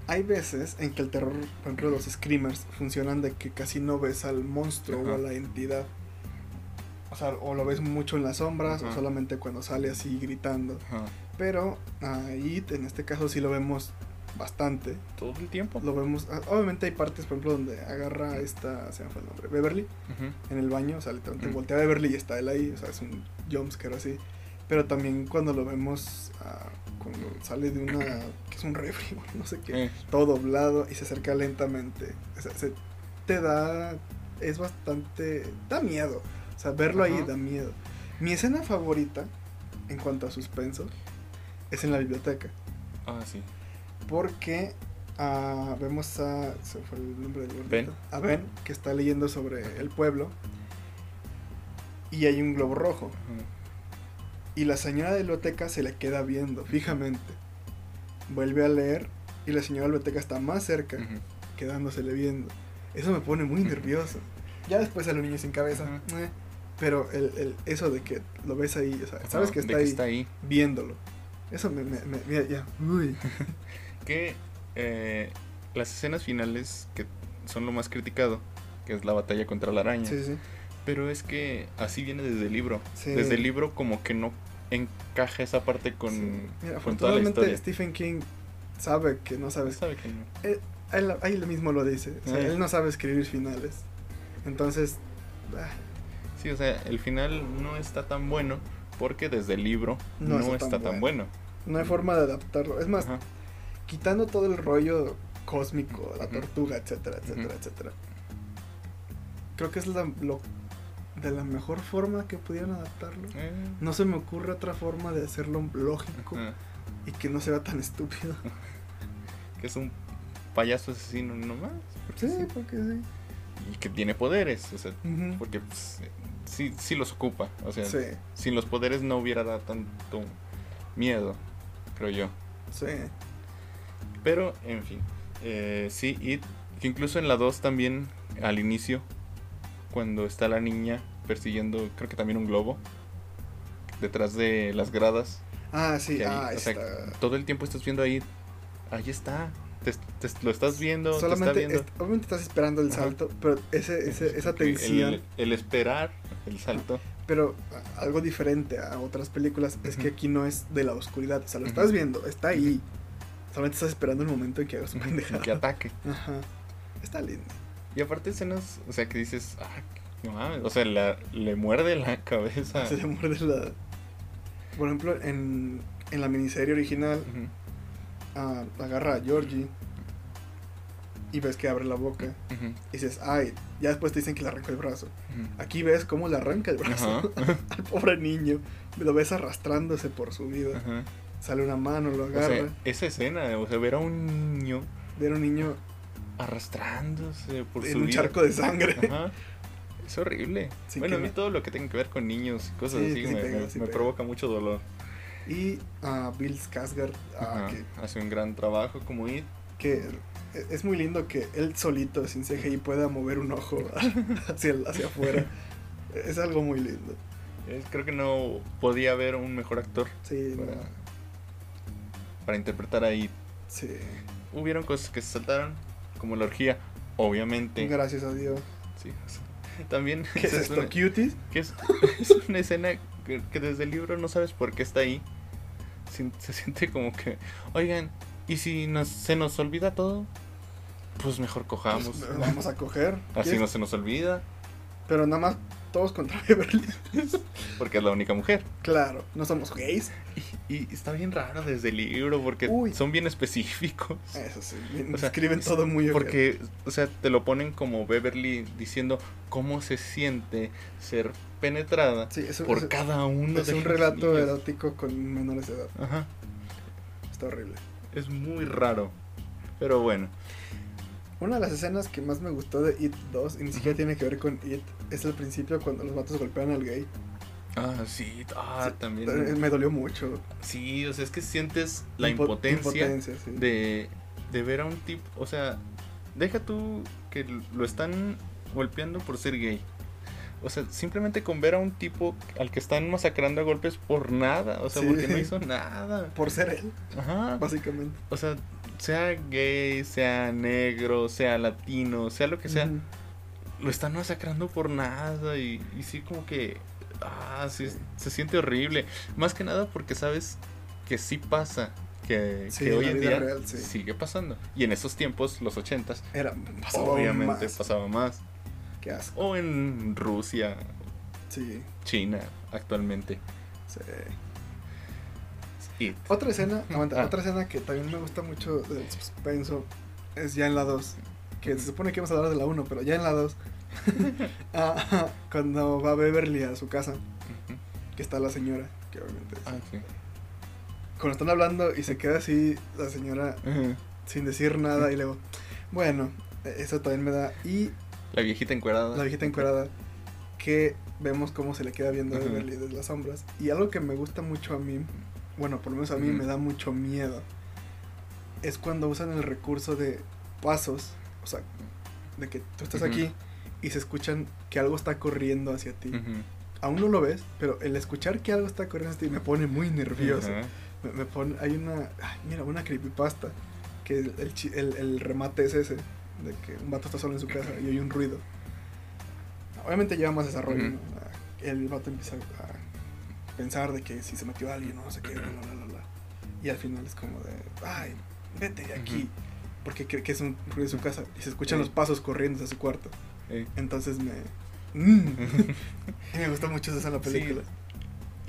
S1: Hay veces en que el terror, por ejemplo, los screamers funcionan de que casi no ves al monstruo o a la entidad. O sea, o lo ves mucho en las sombras o solamente cuando sale así gritando.
S2: Ajá.
S1: Pero a It, en este caso, sí lo vemos bastante.
S2: Todo el tiempo.
S1: Lo vemos. ah, Obviamente hay partes, por ejemplo, donde agarra esta. Se me fue el nombre. Beverly. En el baño. O sea, literalmente voltea a Beverly y está él ahí. O sea, es un jumpscare así. Pero también cuando lo vemos. ah, cuando sale de una. que es un refri, no sé qué.
S2: Eh,
S1: Todo doblado y se acerca lentamente. O sea, se- te da. Es bastante. Da miedo. O sea, verlo ahí da miedo. Mi escena favorita en cuanto a suspenso es en la biblioteca.
S2: Ah, sí.
S1: Porque ah, vemos a. Se fue el nombre del gordito.
S2: Ben.
S1: A Ben, que está leyendo sobre el pueblo. Y hay un globo rojo. Y la señora de la biblioteca se le queda viendo fijamente. Vuelve a leer y la señora de la biblioteca está más cerca,
S2: Ujú.
S1: quedándosele viendo. Eso me pone muy nervioso. Ya después sale un niño sin cabeza.
S2: Ujú.
S1: eh, Pero el, el- eso de que lo ves ahí, o sea, sabes que está ahí,
S2: está ahí.
S1: viéndolo. Eso me, me, me- mira, ya. Uy.
S2: Que eh, las escenas finales que son lo más criticado, que es la batalla contra la araña.
S1: Sí, sí.
S2: Pero es que así viene desde el libro.
S1: Sí.
S2: Desde el libro como que no encaja esa parte con,
S1: sí. Mira,
S2: con toda la
S1: afortunadamente
S2: historia.
S1: Stephen King sabe que no sabes.
S2: Sabe que no.
S1: Él, él, él mismo lo dice. O sea,
S2: Eh.
S1: él no sabe escribir finales. Entonces, ah,
S2: Sí, o sea, el final no está tan bueno porque desde el libro no, está, tan, bueno.
S1: no hay forma de adaptarlo. Es más,
S2: Ajá.
S1: quitando todo el rollo cósmico, la tortuga, etcétera, etcétera, etcétera. Creo que es la, lo, de la mejor forma que pudieran adaptarlo.
S2: Eh,
S1: No se me ocurre otra forma de hacerlo lógico y que no se vea tan estúpido.
S2: Que es un payaso asesino nomás. porque
S1: Sí,
S2: sí.
S1: porque sí.
S2: Y que tiene poderes, o sea, porque pues, sí, sí los ocupa. O sea,
S1: Sí,
S2: sin los poderes no hubiera dado tanto miedo, creo yo.
S1: sí.
S2: Pero, en fin. Eh, sí, y que incluso en la 2 también, al inicio, cuando está la niña persiguiendo, creo que también un globo, detrás de las gradas,
S1: Ah, sí,
S2: ahí,
S1: ah,
S2: o sea,
S1: está.
S2: todo el tiempo estás viendo ahí, ahí está, te, te- lo estás viendo, te
S1: Solamente,
S2: está viendo.
S1: est- obviamente estás esperando el
S2: Ajá.
S1: salto, pero ese, ese, esa tensión,
S2: El, el esperar, el salto.
S1: pero algo diferente a otras películas es que aquí no es de la oscuridad, o sea, lo estás viendo, está ahí. Solamente estás esperando el momento en que hagas un pendejada.
S2: que ataque.
S1: Ajá. Está lindo.
S2: Y aparte escenas, o sea, que dices, ah, no mames, o sea, la- le muerde la cabeza.
S1: Se le muerde la. Por ejemplo, en, en la miniserie original, ah, agarra a Georgie y ves que abre la boca. Y dices, ay, ya después te dicen que le arrancó el brazo. Aquí ves cómo le arranca el brazo
S2: Ajá.
S1: al pobre niño. Lo ves arrastrándose por su vida. Sale una mano, lo
S2: O
S1: agarra.
S2: sea, esa escena, o sea, ver a un niño
S1: Ver a un niño
S2: arrastrándose por
S1: en
S2: su
S1: un
S2: vida.
S1: charco de sangre.
S2: Ajá. Es horrible.
S1: Sí,
S2: bueno, a mí
S1: no-
S2: todo lo que tenga que ver con niños y cosas
S1: Sí,
S2: así
S1: sí
S2: me,
S1: pega,
S2: me- me provoca mucho dolor.
S1: Y a Bill Skarsgård,
S2: Ajá.
S1: que,
S2: Hace un gran trabajo como It.
S1: que es muy lindo que él solito, sin CGI, pueda mover un ojo hacia, el- hacia afuera. Es algo muy lindo.
S2: Creo que no podía haber un mejor actor
S1: Sí,
S2: para,
S1: no,
S2: para interpretar a It.
S1: sí.
S2: Hubieron cosas que se saltaron, como la orgía, obviamente.
S1: Gracias a Dios.
S2: Sí, también
S1: ¿Qué es esto?
S2: una-
S1: ¿Cuties?
S2: que es, es una escena que, que desde el libro no sabes por qué está ahí. Se siente como que, oigan, ¿y si nos, se nos olvida todo? Pues mejor cojamos.
S1: Pues, vamos a coger.
S2: Así no se nos olvida,
S1: Pero nada más todos contra Beverly.
S2: porque es la única mujer.
S1: claro, no somos gays.
S2: Y, y está bien raro desde el libro, porque
S1: Uy.
S2: son bien específicos.
S1: Eso sí,
S2: O sea,
S1: escriben todo muy.
S2: Porque, o sea, te lo ponen como Beverly diciendo cómo se siente ser penetrada
S1: Sí,
S2: por cada uno
S1: es
S2: de
S1: un
S2: los
S1: relato
S2: niños.
S1: erótico con menores de edad.
S2: Ajá.
S1: Está horrible.
S2: Es muy raro. Pero bueno.
S1: Una de las escenas que más me gustó de It 2, y ni siquiera tiene que ver con It, es el principio cuando los vatos golpean al gay.
S2: Ah, sí. Ah,
S1: Sí,
S2: también.
S1: Eh, Me dolió mucho.
S2: Sí, o sea, es que sientes la
S1: Impo-
S2: impotencia,
S1: impotencia, sí.
S2: de, de ver a un tipo. O sea, deja tú que lo están golpeando por ser gay. O sea, simplemente con ver a un tipo al que están masacrando a golpes por nada. O sea,
S1: Sí.
S2: porque no hizo nada.
S1: Por ser él,
S2: Ajá.
S1: básicamente.
S2: O sea, sea gay, sea negro, sea latino, sea lo que sea. Lo están masacrando por nada y, y sí como que... Ah, sí, se siente horrible. Más que nada porque sabes que sí pasa, que,
S1: Sí,
S2: que
S1: en
S2: hoy en día
S1: real, sí.
S2: sigue pasando. Y en esos tiempos, los ochentas,
S1: Era, pasaba
S2: obviamente
S1: más.
S2: pasaba más.
S1: Qué asco.
S2: O en Rusia, China, actualmente.
S1: sí.
S2: It.
S1: Otra escena, aguanta,
S2: Ah.
S1: otra escena que también me gusta mucho del suspenso es ya en la 2. Que se supone que vamos a hablar de la 1, pero ya en la 2. Ah, cuando va Beverly a su casa, que está la señora, que obviamente.
S2: Ah, sí.
S1: Cuando están hablando y se queda así la señora sin decir nada y luego, bueno, eso también me da. Y
S2: La viejita encuerada.
S1: la viejita encuadrada que vemos cómo se le queda viendo a. Beverly desde las sombras. Y algo que me gusta mucho a mí, bueno, por lo menos a mí me da mucho miedo, es cuando usan el recurso de pasos, sea, de que tú estás aquí y se escuchan que algo está corriendo hacia ti. Aún no lo ves, pero el escuchar que algo está corriendo hacia ti me pone muy nervioso. Me, me pone, hay una, ay, mira, una creepypasta, que el, el, remate es ese, de que un vato está solo en su casa y oye un ruido. Obviamente lleva más desarrollo. ¿no? Ah, El vato empieza a pensar de que si se metió alguien no sé qué, bla, bla, bla. Y al final es como de, ay, vete de aquí. Porque cree que es un ruido de su casa y se escuchan
S2: Sí.
S1: los pasos corriendo hacia su cuarto.
S2: Eh,
S1: Entonces me... mm. y me gusta mucho eso en la
S2: Sí.
S1: película.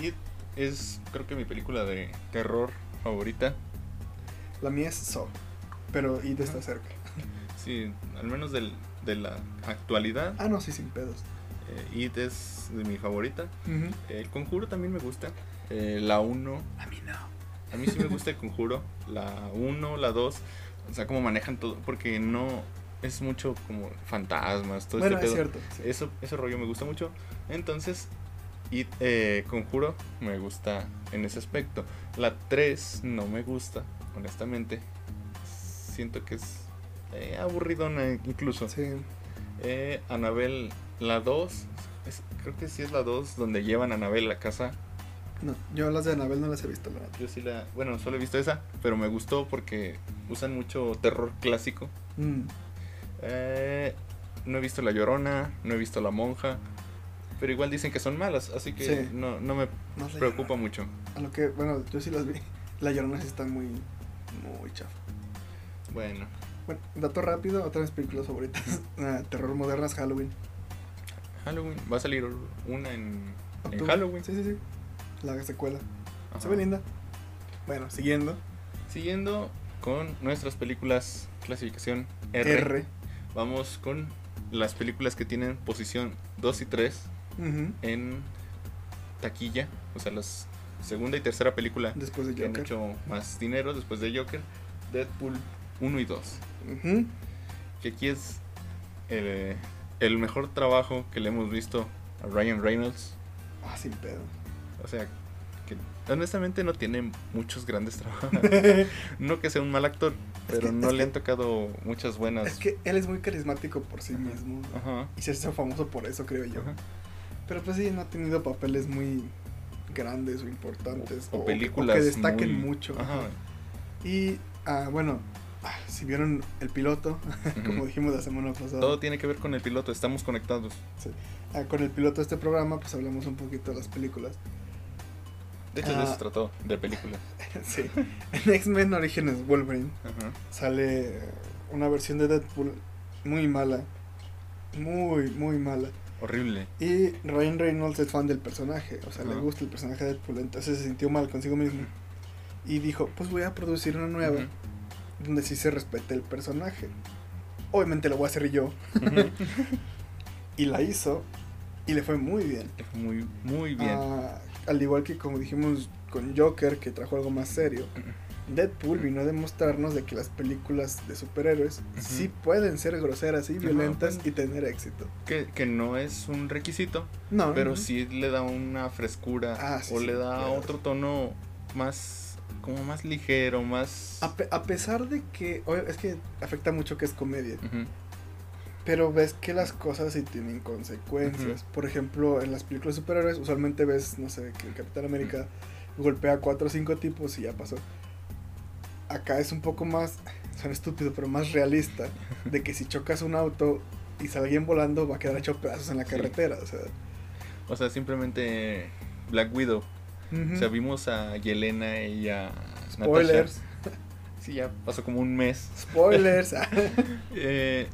S2: It es, creo que mi película de terror favorita.
S1: La mía es Saw, pero It está cerca.
S2: Sí, al menos del, de la actualidad.
S1: Ah, no, sí, sin pedos.
S2: eh, It es de mi favorita. El conjuro también me gusta. Eh, la 1.
S1: A mí no.
S2: A mí sí me gusta el conjuro. La 1, la 2. O sea, cómo manejan todo. Porque no es mucho como fantasmas, todo
S1: Bueno,
S2: este
S1: es
S2: pedo.
S1: cierto. sí.
S2: Eso, ese rollo me gusta mucho. Entonces, y eh, Conjuro me gusta en ese aspecto. La 3 no me gusta, honestamente. Siento que es eh, aburridona incluso.
S1: Sí.
S2: Eh, Anabel, la 2, es- creo que sí es la 2 donde llevan a Anabel a la casa.
S1: No, yo las de Anabel no las he visto, la neta.
S2: Yo sí la, bueno, solo he visto esa, pero me gustó porque usan mucho terror clásico.
S1: Mm.
S2: Eh, no he visto La Llorona, no he visto La Monja, pero igual dicen que son malas, así que
S1: Sí.
S2: no, no me preocupa
S1: Llorona.
S2: mucho.
S1: A lo que, bueno, yo sí las vi. La Llorona sí está muy, muy chafa.
S2: Bueno,
S1: Bueno, dato rápido, otras películas favoritas. Terror modernas, Halloween.
S2: Halloween, va a salir una en, en. Halloween.
S1: Sí, sí, sí. La secuela.
S2: Ajá.
S1: Se ve linda. Bueno, siguiendo.
S2: Siguiendo con nuestras películas clasificación R,
S1: R.
S2: vamos con las películas que tienen posición 2 y 3
S1: Ujú.
S2: en taquilla, o sea, las segunda y tercera película
S1: Después de
S2: que han
S1: Joker.
S2: hecho más dinero después de Joker, Deadpool 1 y 2.
S1: Ujú.
S2: que aquí es el, el mejor trabajo que le hemos visto a Ryan Reynolds.
S1: Ah, sin pedo.
S2: O sea, que honestamente no tiene muchos grandes trabajos. no que sea un mal actor, pero
S1: que-
S2: no le han tocado muchas buenas.
S1: Es que él es muy carismático por sí mismo.
S2: Ajá.
S1: Y se hizo famoso por eso, creo yo.
S2: ajá.
S1: Pero pues sí, no ha tenido papeles muy grandes o importantes.
S2: O,
S1: o-
S2: películas
S1: o que destaquen
S2: muy-
S1: mucho.
S2: Ajá.
S1: Y, ah, bueno, ah, si vieron el piloto, como dijimos la semana pasada,
S2: Todo tiene que ver con el piloto, estamos conectados.
S1: ah, con el piloto de este programa, pues hablamos un poquito de las películas.
S2: De hecho, de
S1: Ah.
S2: eso se trató, de película.
S1: sí. En X-Men Orígenes Wolverine
S2: Ajá.
S1: sale eh, una versión de Deadpool muy mala. Muy, muy mala.
S2: Horrible.
S1: Y Ryan Reynolds es fan del personaje, o sea, le gusta el personaje de Deadpool, entonces se sintió mal consigo mismo. Y dijo, pues voy a producir una nueva donde sí se respete el personaje. Obviamente lo voy a hacer yo. Y la hizo y le fue muy bien.
S2: Le fue Muy, muy bien.
S1: Ah, al igual que como dijimos con Joker, que trajo algo más serio. Deadpool vino a demostrarnos de que las películas de superhéroes sí pueden ser groseras y violentas y tener éxito.
S2: Que, que no es un requisito,
S1: No,
S2: pero
S1: no.
S2: sí le da una frescura
S1: Ah, sí,
S2: o le da otro tono más como más ligero, más
S1: A, pe- a pesar de que es que afecta mucho que es comedia,
S2: Ujú,
S1: pero ves que las cosas sí tienen consecuencias. Por ejemplo, en las películas de superhéroes usualmente ves, no sé, que el Capitán América golpea a cuatro o cinco tipos y ya pasó. Acá es un poco más, son estúpido, pero más realista, de que si chocas un auto y sale alguien volando va a quedar hecho pedazos en la
S2: Sí.
S1: carretera, o sea.
S2: O sea, simplemente Black Widow.
S1: ujú.
S2: O sea, vimos a Yelena y a
S1: Spoilers,
S2: Natasha. Sí, ya pasó como un mes.
S1: spoilers.
S2: Eh,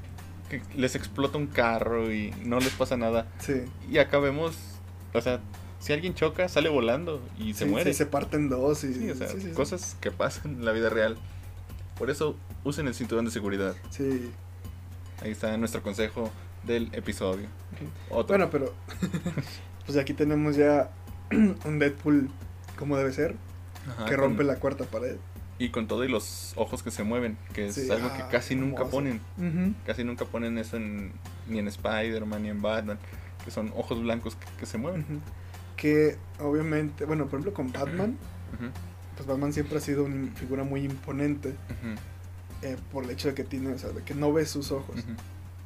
S2: que les explota un carro y no les pasa nada.
S1: sí.
S2: Y acá vemos, o sea, si alguien choca, sale volando y se
S1: Sí,
S2: muere.
S1: sí, se parten dos y
S2: Sí, o sea, cosas que pasan en la vida real. Por eso usen el cinturón de seguridad.
S1: Sí.
S2: Ahí está nuestro consejo del episodio. Otro.
S1: Bueno, pero pues aquí tenemos ya un Deadpool como debe ser,
S2: Ajá,
S1: que
S2: con-
S1: rompe la cuarta pared.
S2: Y con todo y los ojos que se mueven, que es
S1: Sí,
S2: algo que
S1: ah,
S2: casi nunca
S1: hermoso.
S2: ponen. Casi nunca ponen eso en, ni en Spider-Man ni en Batman, que son ojos blancos que, que se mueven.
S1: Que obviamente, bueno, por ejemplo con Batman, pues Batman siempre ha sido una figura muy imponente eh, por el hecho de que tiene, o sea, de que no ves sus ojos.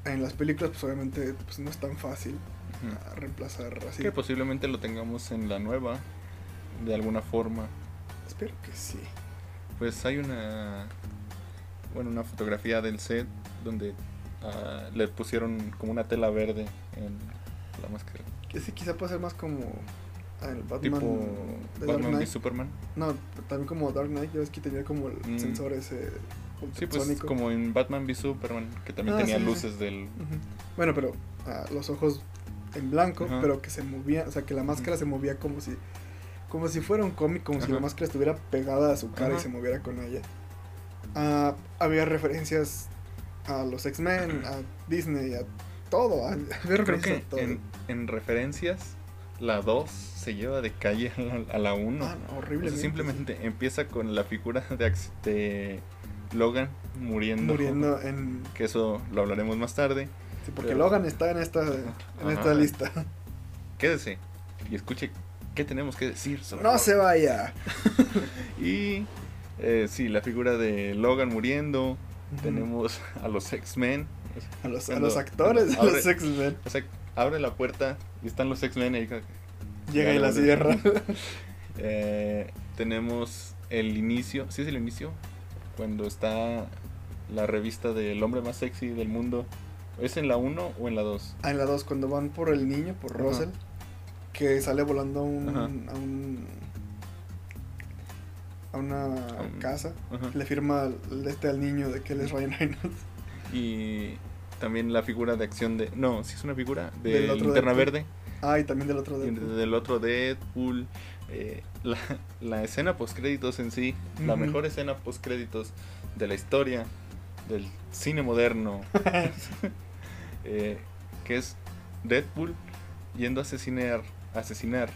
S1: En las películas, pues obviamente pues, no es tan fácil ah, reemplazar así.
S2: Que posiblemente lo tengamos en la nueva, de alguna forma.
S1: Espero que sí.
S2: Pues hay una, bueno, una fotografía del set donde ah, le pusieron como una tela verde en la máscara.
S1: Que sí, quizá puede ser más como el Batman
S2: tipo Batman
S1: Knight.
S2: Superman.
S1: No, también como Dark Knight, ya ves que tenía como el
S2: Mm.
S1: sensor ese
S2: Sí, pues como en Batman v Superman, que también
S1: Ah,
S2: tenía
S1: sí, sí,
S2: luces del...
S1: Bueno, pero ah, los ojos en blanco, pero que se movían, o sea, que la máscara se movía como si como si fuera un cómic, como si la
S2: Ajá.
S1: máscara estuviera pegada a su cara y
S2: Ajá.
S1: se moviera con ella. Ah, había referencias a los X-Men, a Disney, a todo. a- Había
S2: Creo
S1: referencias
S2: que
S1: a todo.
S2: en, en referencias, la 2 se lleva de calle a la 1.
S1: Ah, no, horrible.
S2: simplemente empieza con la figura de, de Logan muriendo.
S1: muriendo en.
S2: Que eso lo hablaremos más tarde.
S1: Sí, porque
S2: Pero-
S1: Logan está en esta, en
S2: Ajá.
S1: esta lista.
S2: Quédese y escuche qué tenemos que decir sobre
S1: No
S2: Logan.
S1: se vaya.
S2: Y eh, sí, la figura de Logan muriendo. Tenemos a los X-Men.
S1: A los, a los actores de los X-Men.
S2: O sea, abre la puerta y están los X-Men ahí.
S1: Llega y la cierra.
S2: Eh, tenemos el inicio, ¿sí es el inicio? Cuando está la revista del hombre más sexy del mundo. ¿Es en la 1 o en la 2?
S1: Ah, en la 2, cuando van por el niño, por
S2: Ajá.
S1: Que sale volando a un.
S2: Ajá.
S1: a un. a una
S2: un-
S1: casa.
S2: Ajá.
S1: Le firma este al niño de que él es Ryan Reynolds.
S2: Y también la figura de acción de... No, sí es una figura de
S1: Del otro Deadpool.
S2: Verde.
S1: Ah, y también del otro
S2: y
S1: de.
S2: del otro Deadpool. eh, la, la escena postcréditos en sí. La mejor escena postcréditos de la historia del cine moderno. eh, que es Deadpool yendo a asesinar, asesinar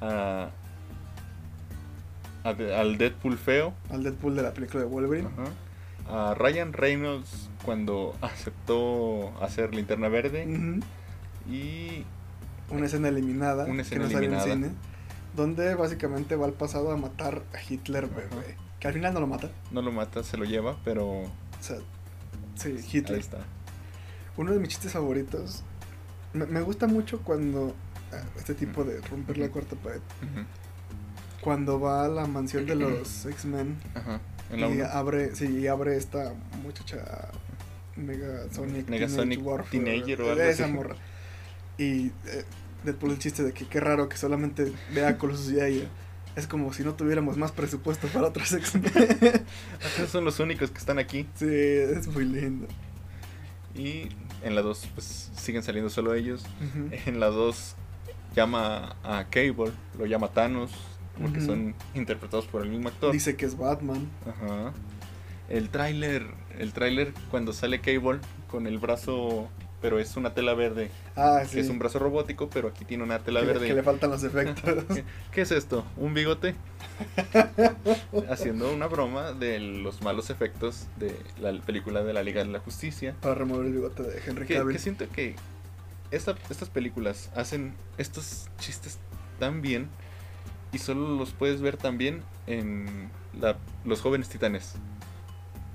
S2: a, al Deadpool feo,
S1: Al Deadpool de la película de Wolverine.
S2: a Ryan Reynolds cuando aceptó hacer Linterna Verde y
S1: Una escena eliminada.
S2: Una escena
S1: que no sale en
S2: eliminada.
S1: cine. Donde básicamente va al pasado a matar a Hitler, bebé. Que al final no lo mata.
S2: no lo mata, se lo lleva, pero
S1: O sea, sí,
S2: ahí
S1: Hitler.
S2: está.
S1: Uno de mis chistes favoritos. Me, me gusta mucho cuando. Este tipo de romper la cuarta pared. Cuando va a la mansión de los X-Men. Y abre, sí, y abre esta muchacha Mega Sonic,
S2: Mega Sonic Teenager o algo
S1: esa
S2: así.
S1: morra. Y eh, Deadpool el chiste de que qué raro que solamente vea Colossus y a ella. Es como si no tuviéramos más presupuesto para otros X-Men.
S2: Son los únicos que están aquí.
S1: sí, es muy lindo.
S2: Y en la 2 pues siguen saliendo solo ellos.
S1: Ujú.
S2: En la 2 llama a Cable, lo llama Thanos, porque son interpretados por el mismo actor.
S1: Dice que es Batman.
S2: Ajá. El tráiler, el tráiler cuando sale Cable con el brazo, pero es una tela verde,
S1: Ah,
S2: que
S1: sí.
S2: es un brazo robótico, pero aquí tiene una tela
S1: que,
S2: verde.
S1: que le faltan los efectos.
S2: ¿Qué, qué es esto? ¿Un bigote? Haciendo una broma de los malos efectos de la película de la Liga de la Justicia.
S1: para remover el bigote de Henry
S2: Que,
S1: Cavill.
S2: que siento que esta- estas películas hacen estos chistes tan bien y solo los puedes ver también en la- los jóvenes titanes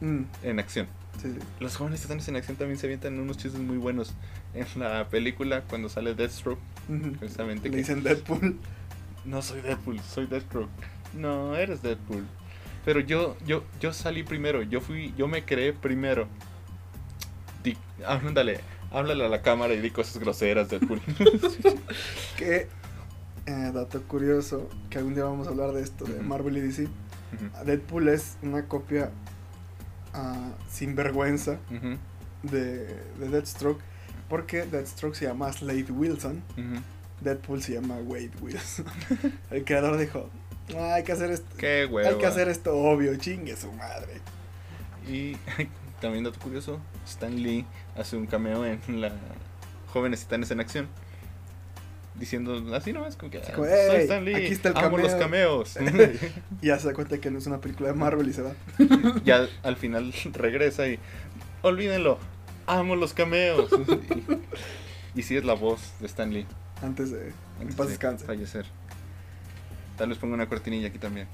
S1: Mm,
S2: en acción.
S1: sí, sí.
S2: Los jóvenes titanes en acción también se avientan unos chistes muy buenos. En la película, cuando sale Deathstroke,
S1: Ujú.
S2: precisamente
S1: Le
S2: que
S1: dicen Deadpool.
S2: no soy Deadpool, soy Deathstroke. No, eres Deadpool. Pero yo, yo, yo salí primero, yo fui, yo me creé primero. Di, ándale, háblale a la cámara y di cosas groseras, Deadpool.
S1: Que, eh, dato curioso, que algún día vamos a hablar de esto, de. Marvel y DC. Deadpool es una copia ah, sin vergüenza de, de Deathstroke. Porque Deathstroke se llama Slade Wilson. Deadpool se llama Wade Wilson. El creador dijo: "Ah, hay que hacer esto. Hay que hacer esto obvio, chingue su madre.
S2: Y también dato curioso, Stan Lee hace un cameo en la Jóvenes Titanes en Acción. diciendo así nomás, como que
S1: como,
S2: "Ah, soy
S1: "Ey,
S2: Stan Lee,
S1: aquí está el
S2: amo los
S1: cameo".
S2: cameos.
S1: Y ya se da cuenta que no es una película de Marvel y se va.
S2: ya al final regresa y olvídenlo, amo los cameos. y, y sí es la voz de Stan Lee.
S1: Antes de.
S2: Antes
S1: paz
S2: de
S1: descanse.
S2: fallecer. Tal vez ponga una cortinilla aquí también.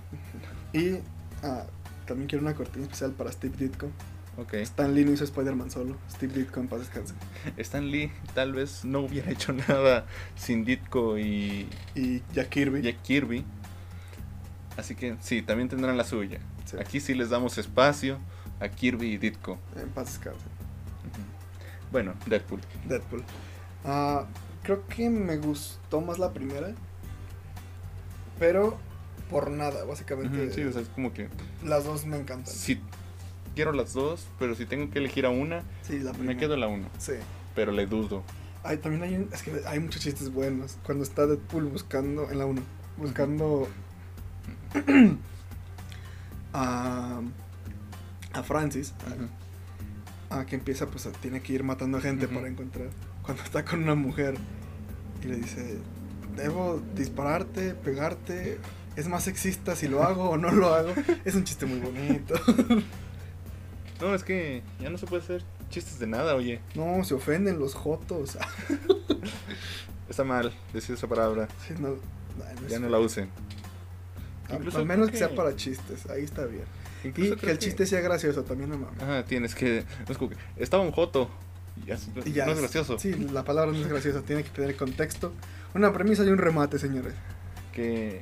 S1: Y ah, también quiero una cortina especial para Steve Ditko.
S2: Ok.
S1: Stan Lee no hizo Spider-Man solo. Steve Ditko en paz descanse.
S2: Stan Lee tal vez no hubiera hecho nada sin Ditko y
S1: Y Jack Kirby.
S2: Jack Kirby. Así que sí, también tendrán la suya.
S1: Sí,
S2: Aquí sí les damos espacio a Kirby y Ditko.
S1: En paz descanse.
S2: Bueno, Deadpool.
S1: Deadpool. Ah, creo que me gustó más la primera. Pero por nada, básicamente.
S2: Sí, o sea, es como que
S1: Las dos me encantan.
S2: si quiero las dos, pero si tengo que elegir a una,
S1: Sí, la
S2: me quedo la uno.
S1: Sí.
S2: Pero le dudo.
S1: Ay, también hay, un- es que hay muchos chistes buenos. Cuando está Deadpool buscando, en la 1, buscando a, a Francis, a-
S2: Ujú.
S1: a, que empieza, pues, a- tiene que ir matando gente
S2: Ujú.
S1: para encontrar. Cuando está con una mujer y le dice, debo dispararte, pegarte, es más sexista si lo hago o no lo hago. Es un chiste muy bonito.
S2: No, es que ya no se puede hacer chistes de nada, oye.
S1: No, se ofenden los jotos.
S2: Está mal decir esa palabra.
S1: Sí, no, no, no es
S2: Ya no la usen.
S1: Al-
S2: Incluso
S1: al menos que sea para chistes, ahí está bien.
S2: incluso
S1: Y que el chiste sea gracioso, también no mames.
S2: Ajá, tienes que. Es como que estaba un joto. Y ya,
S1: Y ya
S2: no es gracioso.
S1: Sí, la palabra no es graciosa, tiene que tener contexto, una premisa y un remate, señores.
S2: Que.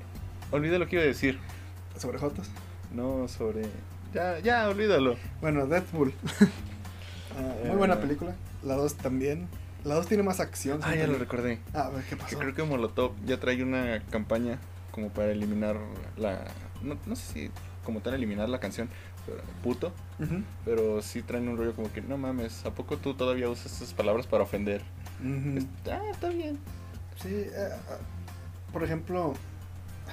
S2: Olvida lo que iba a decir.
S1: Sobre Jotos.
S2: No sobre. Ya, ya, olvídalo.
S1: Bueno, Deadpool. Ah, muy buena
S2: Eh.
S1: película. La 2 también. La 2 tiene más acción.
S2: Ah, ya lo recordé.
S1: Ah, a ver, ¿qué pasó?
S2: creo que Molotov ya trae una campaña como para eliminar la. No, no sé si como tal eliminar la canción, pero, puto, pero sí traen un rollo como que no mames, ¿a poco tú todavía usas esas palabras para ofender? Es- ah, está bien.
S1: Sí, eh, ah, por ejemplo,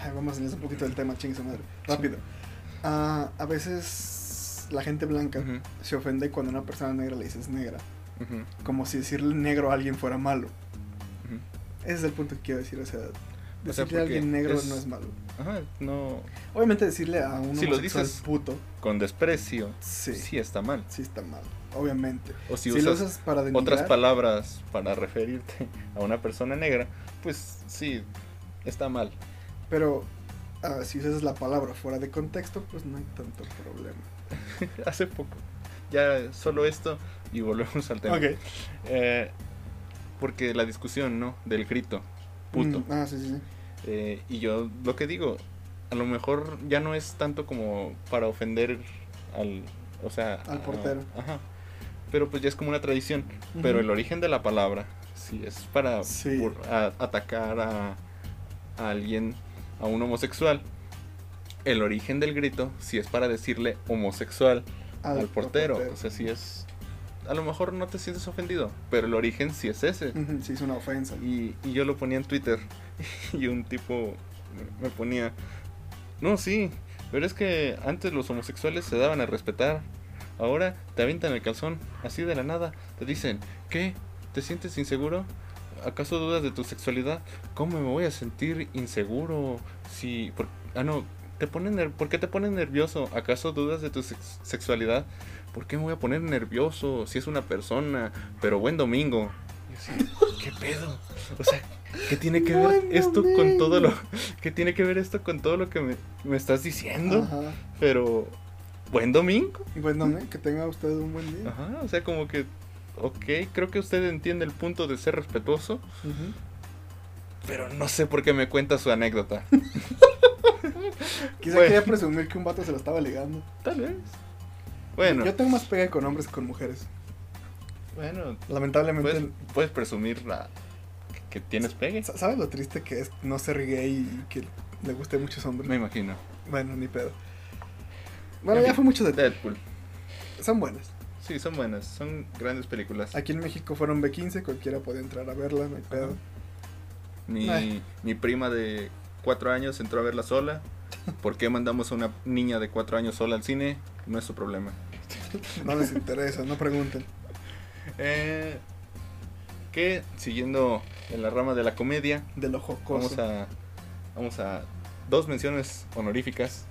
S1: ay, vamos a salirnos un poquito del tema, chingue su madre. Rápido. Ah, a veces la gente blanca se ofende cuando a una persona negra le dices negra. Como si decirle negro a alguien fuera malo. Ese es el punto que quiero decir. O sea,
S2: O sea,
S1: decirle a alguien negro
S2: es-
S1: no es malo.
S2: Ajá, no.
S1: Obviamente decirle a un
S2: Si lo dices-
S1: puto,
S2: Con desprecio,
S1: sí,
S2: sí,
S1: sí,
S2: está mal.
S1: está mal. Obviamente.
S2: O si,
S1: Si, lo
S2: usas,
S1: usas para denigrar,
S2: otras palabras para referirte a una persona negra, pues sí, está mal.
S1: pero ah, si usas la palabra fuera de contexto, pues no hay tanto problema.
S2: Hace poco. Ya solo esto y volvemos al tema. Eh, porque la discusión, ¿no? Del grito, puto.
S1: Mm, ah, sí, sí.
S2: Eh, y yo lo que digo, a lo mejor ya no es tanto como para ofender al, o sea,
S1: Al
S2: a-
S1: portero.
S2: ajá. Pero pues ya es como una tradición. Pero el origen de la palabra, sí es para
S1: Sí.
S2: por- a- atacar a, a alguien, a un homosexual. El origen del grito, sí es para decirle homosexual al, portero. O sea, sí es. A lo mejor no te sientes ofendido, pero el origen sí es ese.
S1: Ujú, Sí, es una ofensa.
S2: Y, y yo lo ponía en Twitter y un tipo me ponía, no, sí, pero es que antes los homosexuales se daban a respetar, ahora te avientan el calzón así de la nada, te dicen, ¿qué? ¿Te sientes inseguro? ¿Acaso dudas de tu sexualidad? ¿Cómo me voy a sentir inseguro? Si, por, ah, no, te ponen ¿por qué te pones nervioso? ¿Acaso dudas de tu sex- sexualidad? ¿Por qué me voy a poner nervioso si es una persona? Pero buen domingo. Y así, ¿qué pedo? O sea, ¿qué tiene que ver
S1: Buen
S2: esto con todo lo
S1: domingo.
S2: qué tiene que ver esto con todo lo que me, me estás diciendo?
S1: Ajá.
S2: Pero buen domingo.
S1: Y bueno, ¿no? que tenga usted un buen día.
S2: Ajá, o sea, como que ok, creo que usted entiende el punto de ser respetuoso, pero no sé por qué me cuenta su anécdota.
S1: Quizá
S2: Bueno.
S1: quería presumir que un vato se lo estaba ligando.
S2: Tal vez. Bueno,
S1: Yo tengo más pega con hombres que con mujeres.
S2: bueno,
S1: Lamentablemente,
S2: puedes, puedes presumir la- que, tienes pegue.
S1: sa- ¿sabes lo triste que es no ser gay y que le guste a muchos hombres?
S2: Me imagino.
S1: Bueno, ni pedo. Bueno,
S2: En
S1: ya
S2: fin,
S1: fue mucho de...
S2: Deadpool.
S1: Son buenas.
S2: Sí, son buenas, son grandes películas.
S1: Aquí en México fueron B15, cualquiera puede entrar a verla, no hay pedo.
S2: Mi,
S1: Ay.
S2: mi prima de cuatro años entró a verla sola. ¿Por qué mandamos a una niña de cuatro años sola al cine? No es su problema.
S1: No les interesa, no pregunten.
S2: Eh, que siguiendo en la rama de la comedia,
S1: De lo jocoso.
S2: vamos a, vamos a dos menciones honoríficas,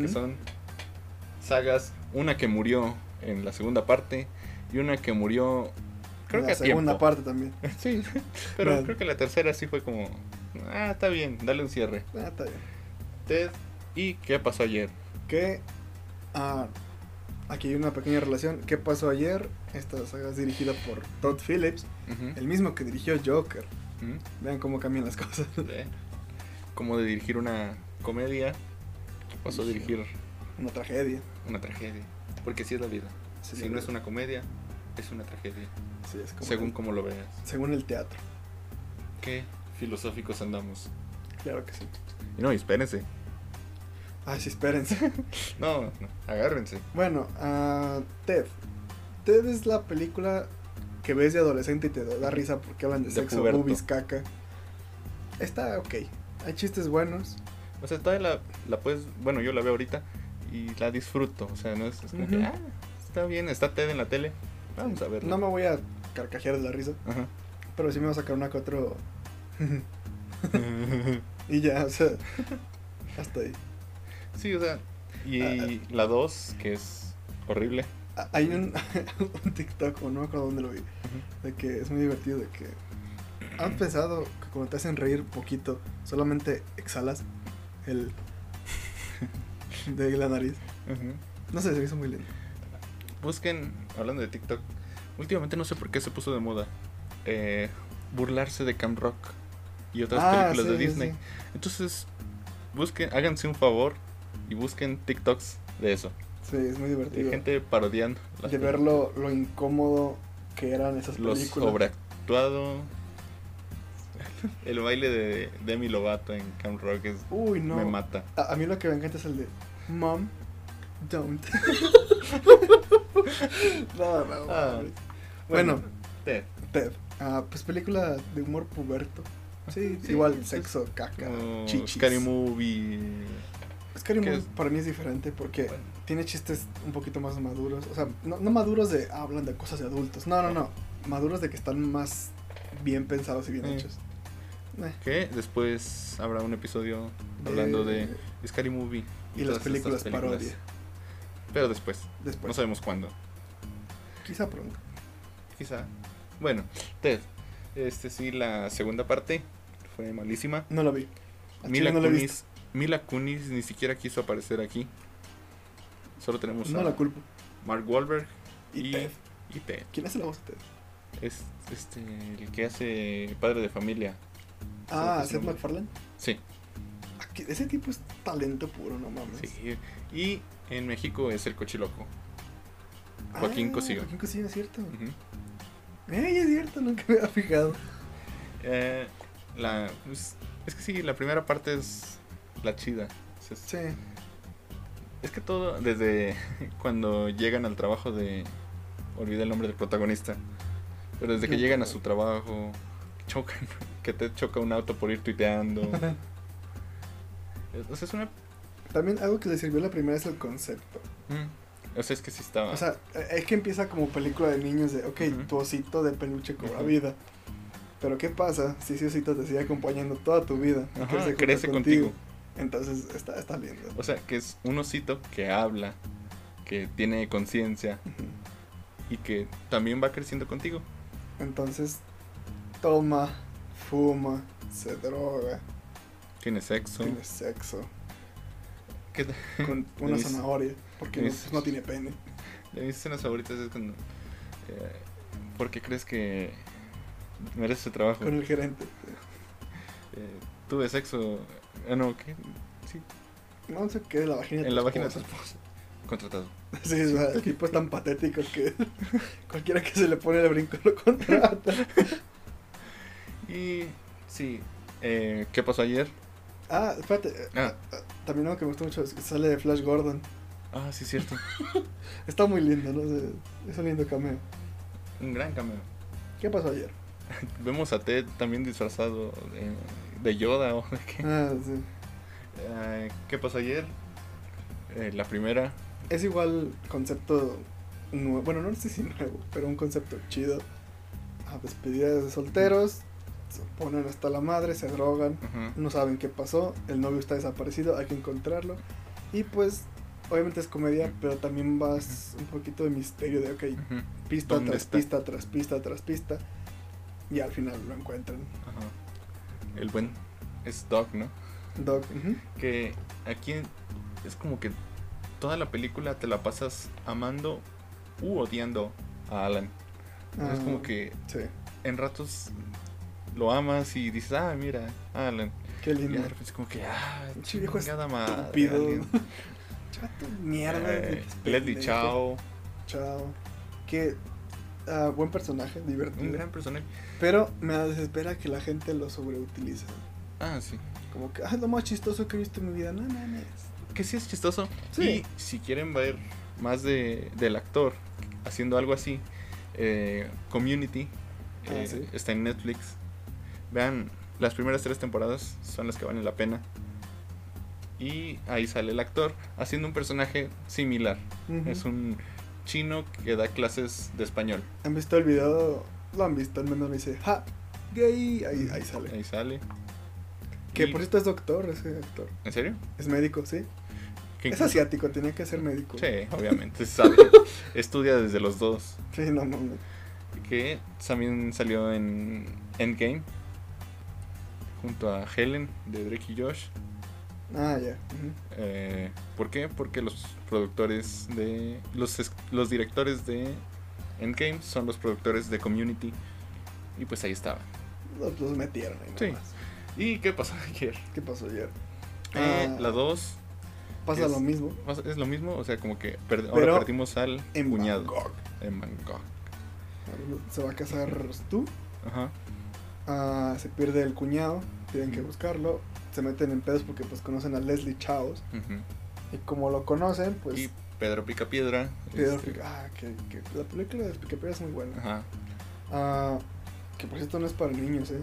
S2: que son sagas, una que murió en la segunda parte y una que murió, creo
S1: la
S2: que a
S1: segunda
S2: tiempo.
S1: parte también.
S2: Sí, pero creo que la tercera sí fue como, ah, está bien, dale un cierre.
S1: Ah, está bien.
S2: Ted, ¿y qué pasó ayer?
S1: Que ah, aquí hay una pequeña relación. ¿Qué pasó ayer? Esta saga es dirigida por Todd Phillips, el mismo que dirigió Joker. Vean cómo cambian las cosas.
S2: Eh, Como de dirigir una comedia, pasó a dirigir
S1: Una tragedia.
S2: una tragedia. Porque así es la vida.
S1: Sí,
S2: si
S1: la
S2: no es una comedia, es una tragedia.
S1: Sí, es como
S2: según
S1: el-
S2: como lo veas.
S1: según el teatro.
S2: Qué filosóficos andamos.
S1: Claro que sí.
S2: Y no, y espérense.
S1: Ay, sí, espérense.
S2: No, no, agárrense.
S1: Bueno, ah, Ted. Ted es la película que ves de adolescente y te da risa porque hablan de,
S2: De
S1: sexo,
S2: puberto.
S1: boobies, caca. Está ok. Hay chistes buenos.
S2: O sea, todavía la, la puedes. Bueno, yo la veo ahorita y la disfruto. O sea, no es, es como que, ah, está bien, está TED en la tele. Vamos a verlo.
S1: No me voy a carcajear de la risa,
S2: Ajá.
S1: pero sí me voy a sacar una que otro. y ya, o sea. Hasta ahí.
S2: sí, o sea. Y
S1: Ah,
S2: la 2, que es horrible.
S1: Ah, Hay un, un TikTok, o no me acuerdo dónde lo vi, de que es muy divertido, de que han pensado que cuando te hacen reír poquito, solamente exhalas el de la nariz. No sé, se me hizo muy lindo.
S2: Busquen, hablando de TikTok, últimamente no sé por qué se puso de moda eh, burlarse de Camp Rock y otras
S1: Ah,
S2: películas de
S1: sí,
S2: Disney.
S1: sí.
S2: Entonces, busquen, háganse un favor y busquen TikToks de eso.
S1: Sí, es muy
S2: De
S1: divertido.
S2: gente parodiando
S1: de ver lo, lo incómodo que eran esas
S2: Los
S1: películas.
S2: sobreactuado. El baile de Demi Lovato en Camp Rock es,
S1: Uy, no.
S2: me mata.
S1: A, a mí lo que me encanta es el de Mom, don't. no, no,
S2: Ah,
S1: mames. Bueno,
S2: Ted,
S1: Ted. Ah, pues película de humor puberto. Sí,
S2: Sí,
S1: igual sexo, caca,
S2: como
S1: chichis.
S2: Scary Movie.
S1: Scary
S2: ¿Qué
S1: Movie
S2: es?
S1: para mí es diferente porque
S2: Bueno.
S1: tiene chistes un poquito más maduros. O sea, no, no maduros de ah, hablan de cosas de adultos. No, no, no. Maduros de que están más bien pensados y bien hechos. Eh,
S2: Que después habrá un episodio hablando de Scary Movie
S1: y las películas,
S2: películas.
S1: parodia.
S2: Pero después,
S1: Después.
S2: no sabemos cuándo.
S1: Quizá pronto.
S2: Quizá. Bueno, Ted, este sí, la segunda parte fue malísima.
S1: No lo vi.
S2: Mila
S1: no
S2: Kunis. Mila Kunis ni siquiera quiso aparecer aquí. Solo tenemos
S1: No
S2: a
S1: la culpo.
S2: Mark Wahlberg
S1: Y,
S2: y,
S1: Ted.
S2: y Ted.
S1: ¿Quién hace la voz de Ted?
S2: Es este el que hace padre de familia.
S1: Ah, Seth MacFarlane.
S2: Sí,
S1: Ese tipo es talento puro, no mames.
S2: sí. Y en México es el cochiloco. Joaquín
S1: Ah,
S2: Cosío.
S1: Joaquín Cosío, es cierto.
S2: Ujú.
S1: Ey, es cierto, nunca me había fijado.
S2: Eh, la, pues, es que sí, la primera parte es la chida. Es,
S1: Sí.
S2: es que todo, desde cuando llegan al trabajo de... Olvidé el nombre del protagonista. Pero desde que llegan a su trabajo, chocan, que te choca un auto por ir tuiteando. o sea, es una...
S1: También algo que le sirvió la primera es el concepto.
S2: mm, O sea, es que sí estaba...
S1: O sea, es que empieza como película de niños de, ok,
S2: Ujú.
S1: tu osito de peluche cobra
S2: Ujú.
S1: vida. Pero ¿qué pasa si ese osito te sigue acompañando toda tu vida?
S2: Ajá, crece contigo.
S1: Entonces está, está lindo.
S2: O sea, que es un osito que habla, que tiene conciencia y que también va creciendo contigo.
S1: Entonces toma, fuma, se droga,
S2: Tiene sexo.
S1: tiene sexo
S2: ¿Qué te-
S1: con una
S2: mis-
S1: zanahoria, porque no,
S2: mis-
S1: no tiene pene.
S2: De mis escenas favoritas es cuando... eh, ¿Por qué crees que merece ese trabajo?
S1: Con el gerente.
S2: Eh, tuve sexo... Ah, no, ¿qué? Sí,
S1: No sé qué la vagina
S2: en
S1: tu
S2: la página de tu
S1: esposa.
S2: Contratado.
S1: Sí, el tipo es tan patético que cualquiera que se le pone el brinco lo contrata.
S2: Y sí, eh, ¿qué pasó ayer?
S1: Ah, espérate. eh,
S2: Ah.
S1: ah, También algo que me gusta mucho es que sale de Flash Gordon.
S2: Ah, sí, cierto.
S1: Está muy lindo, ¿no? Es- Es un lindo cameo.
S2: Un gran cameo.
S1: ¿Qué pasó ayer?
S2: Vemos a Ted también disfrazado de, de Yoda o de qué.
S1: Ah, sí.
S2: Eh, ¿Qué pasó ayer? Eh, la primera.
S1: Es igual concepto nuevo. Bueno, no sé si nuevo, pero un concepto chido. A despedidas de solteros. Se ponen hasta la madre, se drogan, no saben qué pasó, el novio está desaparecido, hay que encontrarlo. Y pues, obviamente es comedia, pero también vas un poquito de misterio de, ok, pista
S2: ¿Dónde
S1: tras
S2: está?
S1: pista, tras pista, tras pista. Y al final lo encuentran.
S2: Ajá. El buen es Doc, ¿no?
S1: Doc.
S2: Que aquí es como que toda la película te la pasas amando u odiando a Alan. es
S1: Ah,
S2: como que
S1: Sí,
S2: en ratos lo amas y dices, ah, mira, Alan.
S1: qué lindo.
S2: de repente es como que, ah, chingada madre. Alien.
S1: Chato, mierda.
S2: Eh, Leslie. Chao,
S1: Chao. Que ah, buen personaje, divertido.
S2: un gran personaje.
S1: Pero me desespera que la gente lo sobreutilice.
S2: Ah, sí.
S1: Como que, ah, es lo más chistoso que he visto en mi vida. No, no, no.
S2: Que sí es chistoso.
S1: Sí.
S2: Y si quieren ver más de, del actor haciendo algo así, eh, Community
S1: Ah,
S2: eh,
S1: sí.
S2: está en Netflix. Vean, las primeras tres temporadas son las que valen la pena. Y ahí sale el actor haciendo un personaje similar. Es un chino que da clases de español.
S1: ¿Han visto el video? Lo han visto, al menos me dice, ja, gay. Ahí, ahí sale.
S2: Ahí sale.
S1: Que
S2: Y-
S1: por cierto es doctor, ese actor.
S2: ¿En serio?
S1: Es médico, sí. Es asiático, tenía que ser médico.
S2: Sí, obviamente, sabe. Estudia desde los dos.
S1: Sí, no mames.
S2: Que también salió en Endgame. Junto a Helen de Drake y Josh.
S1: Ah, ya.
S2: Eh, ¿Por qué? Porque los productores de. Los, los directores de Endgame son los productores de Community. Y pues ahí estaban.
S1: Los, los metieron ahí
S2: Sí.
S1: nomás.
S2: ¿Y qué pasó ayer?
S1: ¿Qué pasó ayer?
S2: Eh,
S1: Ah,
S2: la 2
S1: Pasa
S2: es-
S1: lo mismo.
S2: es lo mismo, o sea, como que per- ahora perdimos al
S1: En
S2: cuñado.
S1: Bangkok.
S2: En Bangkok.
S1: Se va a casar tú.
S2: Ajá.
S1: Ah, se pierde el cuñado. Tienen que buscarlo. Se meten en pedos porque pues conocen a Leslie Chaos. Y como lo conocen, pues...
S2: y Pedro Picapiedra.
S1: Pedro
S2: este,
S1: Pica- ah, que, que la película de Picapiedra es muy buena.
S2: Ajá.
S1: Ah, que por cierto no es para niños, ¿eh?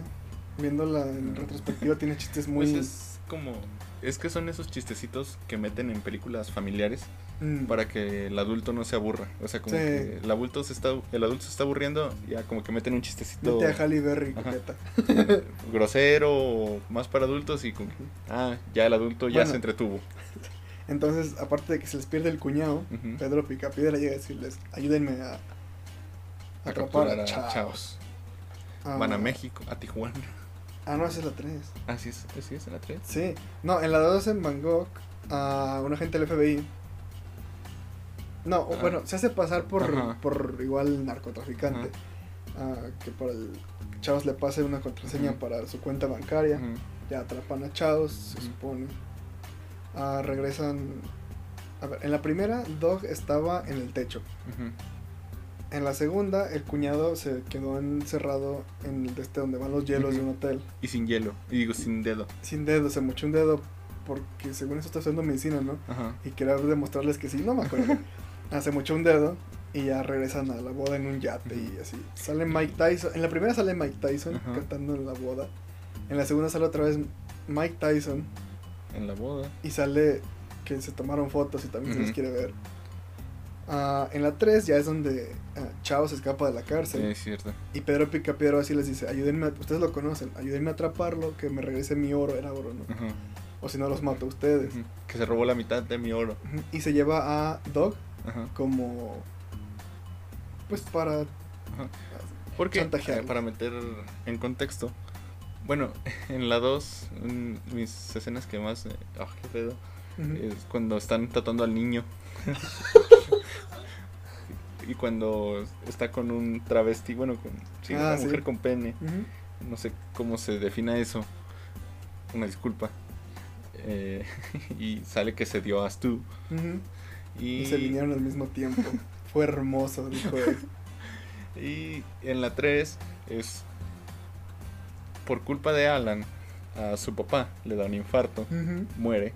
S1: Viéndola en
S2: Mm.
S1: retrospectiva tiene chistes muy...
S2: Pues es como. Es que son esos chistecitos que meten en películas familiares
S1: Mm,
S2: para que el adulto no se aburra. O sea, como
S1: Sí.
S2: que el adulto se está, el adulto se está aburriendo, ya como que meten un chistecito
S1: Mete a Halle Berry,
S2: grosero o más para adultos y como que, ah, ya el adulto ya
S1: Bueno.
S2: se entretuvo.
S1: Entonces, aparte de que se les pierde el cuñado,
S2: Ujú.
S1: Pedro Picapiedra llega a decirles, ayúdenme a,
S2: A
S1: atrapar
S2: capturar
S1: a
S2: a.
S1: Chaos. Ah,
S2: Van a México, a Tijuana.
S1: Ah, no, esa es la 3.
S2: Ah, sí, es, sí, es en la 3.
S1: Sí. No, en la 2 en Bangkok, a un agente del FBI. No,
S2: Ah.
S1: bueno, se hace pasar por,
S2: Ajá.
S1: por igual narcotraficante. Ah, que por el Chaos le pase una contraseña para su cuenta bancaria. Ya atrapan a Chaos, se supone. Ah, regresan. A ver, en la primera, Dog estaba en el techo. En la segunda, el cuñado se quedó encerrado en el este donde van los hielos de un hotel.
S2: Y sin hielo. Y digo, sin dedo.
S1: Sin dedo, se mochó un dedo porque según eso está haciendo medicina, ¿no?
S2: Ajá.
S1: Y quería demostrarles que sí, no me acuerdo. se mochó un dedo y ya regresan a la boda en un yate y así. Sale Mike Tyson. En la primera sale Mike Tyson
S2: Ajá.
S1: cantando en la boda. En la segunda sale otra vez Mike Tyson
S2: En la boda.
S1: y sale que se tomaron fotos y también se les quiere ver. Ah, en la 3 ya es donde ah, Chao se escapa de la
S2: Sí,
S1: cárcel.
S2: es cierto.
S1: Y Pedro Picapiedra así les dice, ayúdenme, a- ustedes lo conocen, ayúdenme a atraparlo, que me regrese mi oro, era oro, ¿no?
S2: Ajá.
S1: O si no los mato a ustedes.
S2: Que se robó la mitad de mi oro.
S1: Y se lleva a Dog
S2: Ajá.
S1: como, pues para...
S2: Porque, eh, para meter en contexto, bueno, en la 2, mis escenas que más. eh, ah, qué pedo. Es cuando están tratando al niño. y cuando está con un travesti, bueno, con sí,
S1: Ah,
S2: una
S1: sí.
S2: mujer con pene. No sé cómo se defina eso. Una disculpa. Eh, y sale que se dio a Y
S1: se vinieron al mismo tiempo. Fue hermoso, dijo él.
S2: Y en la 3 es por culpa de Alan, a su papá le da un infarto, muere.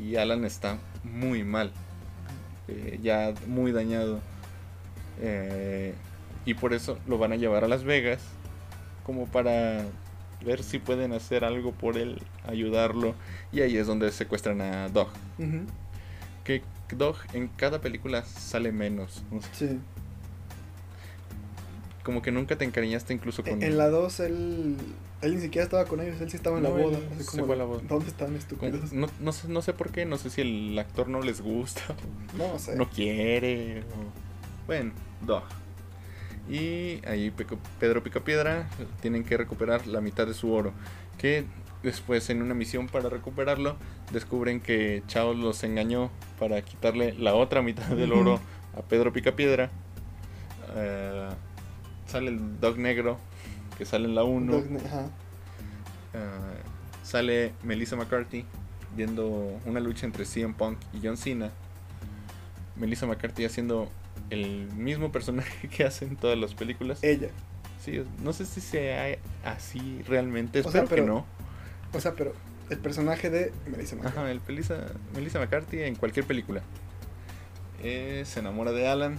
S2: Y Alan está muy mal, eh, ya muy dañado. Eh, y por eso lo van a llevar a Las Vegas, como para ver si pueden hacer algo por él, ayudarlo. Y ahí es donde secuestran a Dog.
S1: Ujú.
S2: Que Dog en cada película sale menos.
S1: Sí.
S2: como que nunca te encariñaste incluso con...
S1: En la 2 él, él ni siquiera estaba con ellos, él sí estaba en
S2: No,
S1: la boda.
S2: él se fue a la boda.
S1: ¿Dónde están estúpidos?
S2: no, no, sé, no sé por qué, no sé si el actor no les gusta,
S1: No sé.
S2: no quiere, o... Bueno, dog. Y ahí Pedro Picapiedra tienen que recuperar la mitad de su oro. Que después en una misión para recuperarlo descubren que Chao los engañó para quitarle la otra mitad del oro a Pedro Picapiedra. Eh, sale el Dog Negro que sale en la 1.
S1: Dog- ajá.
S2: Eh, sale Melissa McCarthy viendo una lucha entre CM Punk y John Cena. Melissa McCarthy haciendo el mismo personaje que hace en todas las películas.
S1: Ella.
S2: Sí, no sé si sea así realmente,
S1: O
S2: espero
S1: sea,
S2: que no.
S1: O sea, pero el personaje de Melissa McCarthy.
S2: Ajá, el Melissa, Melissa McCarthy en cualquier película. Eh, se enamora de Alan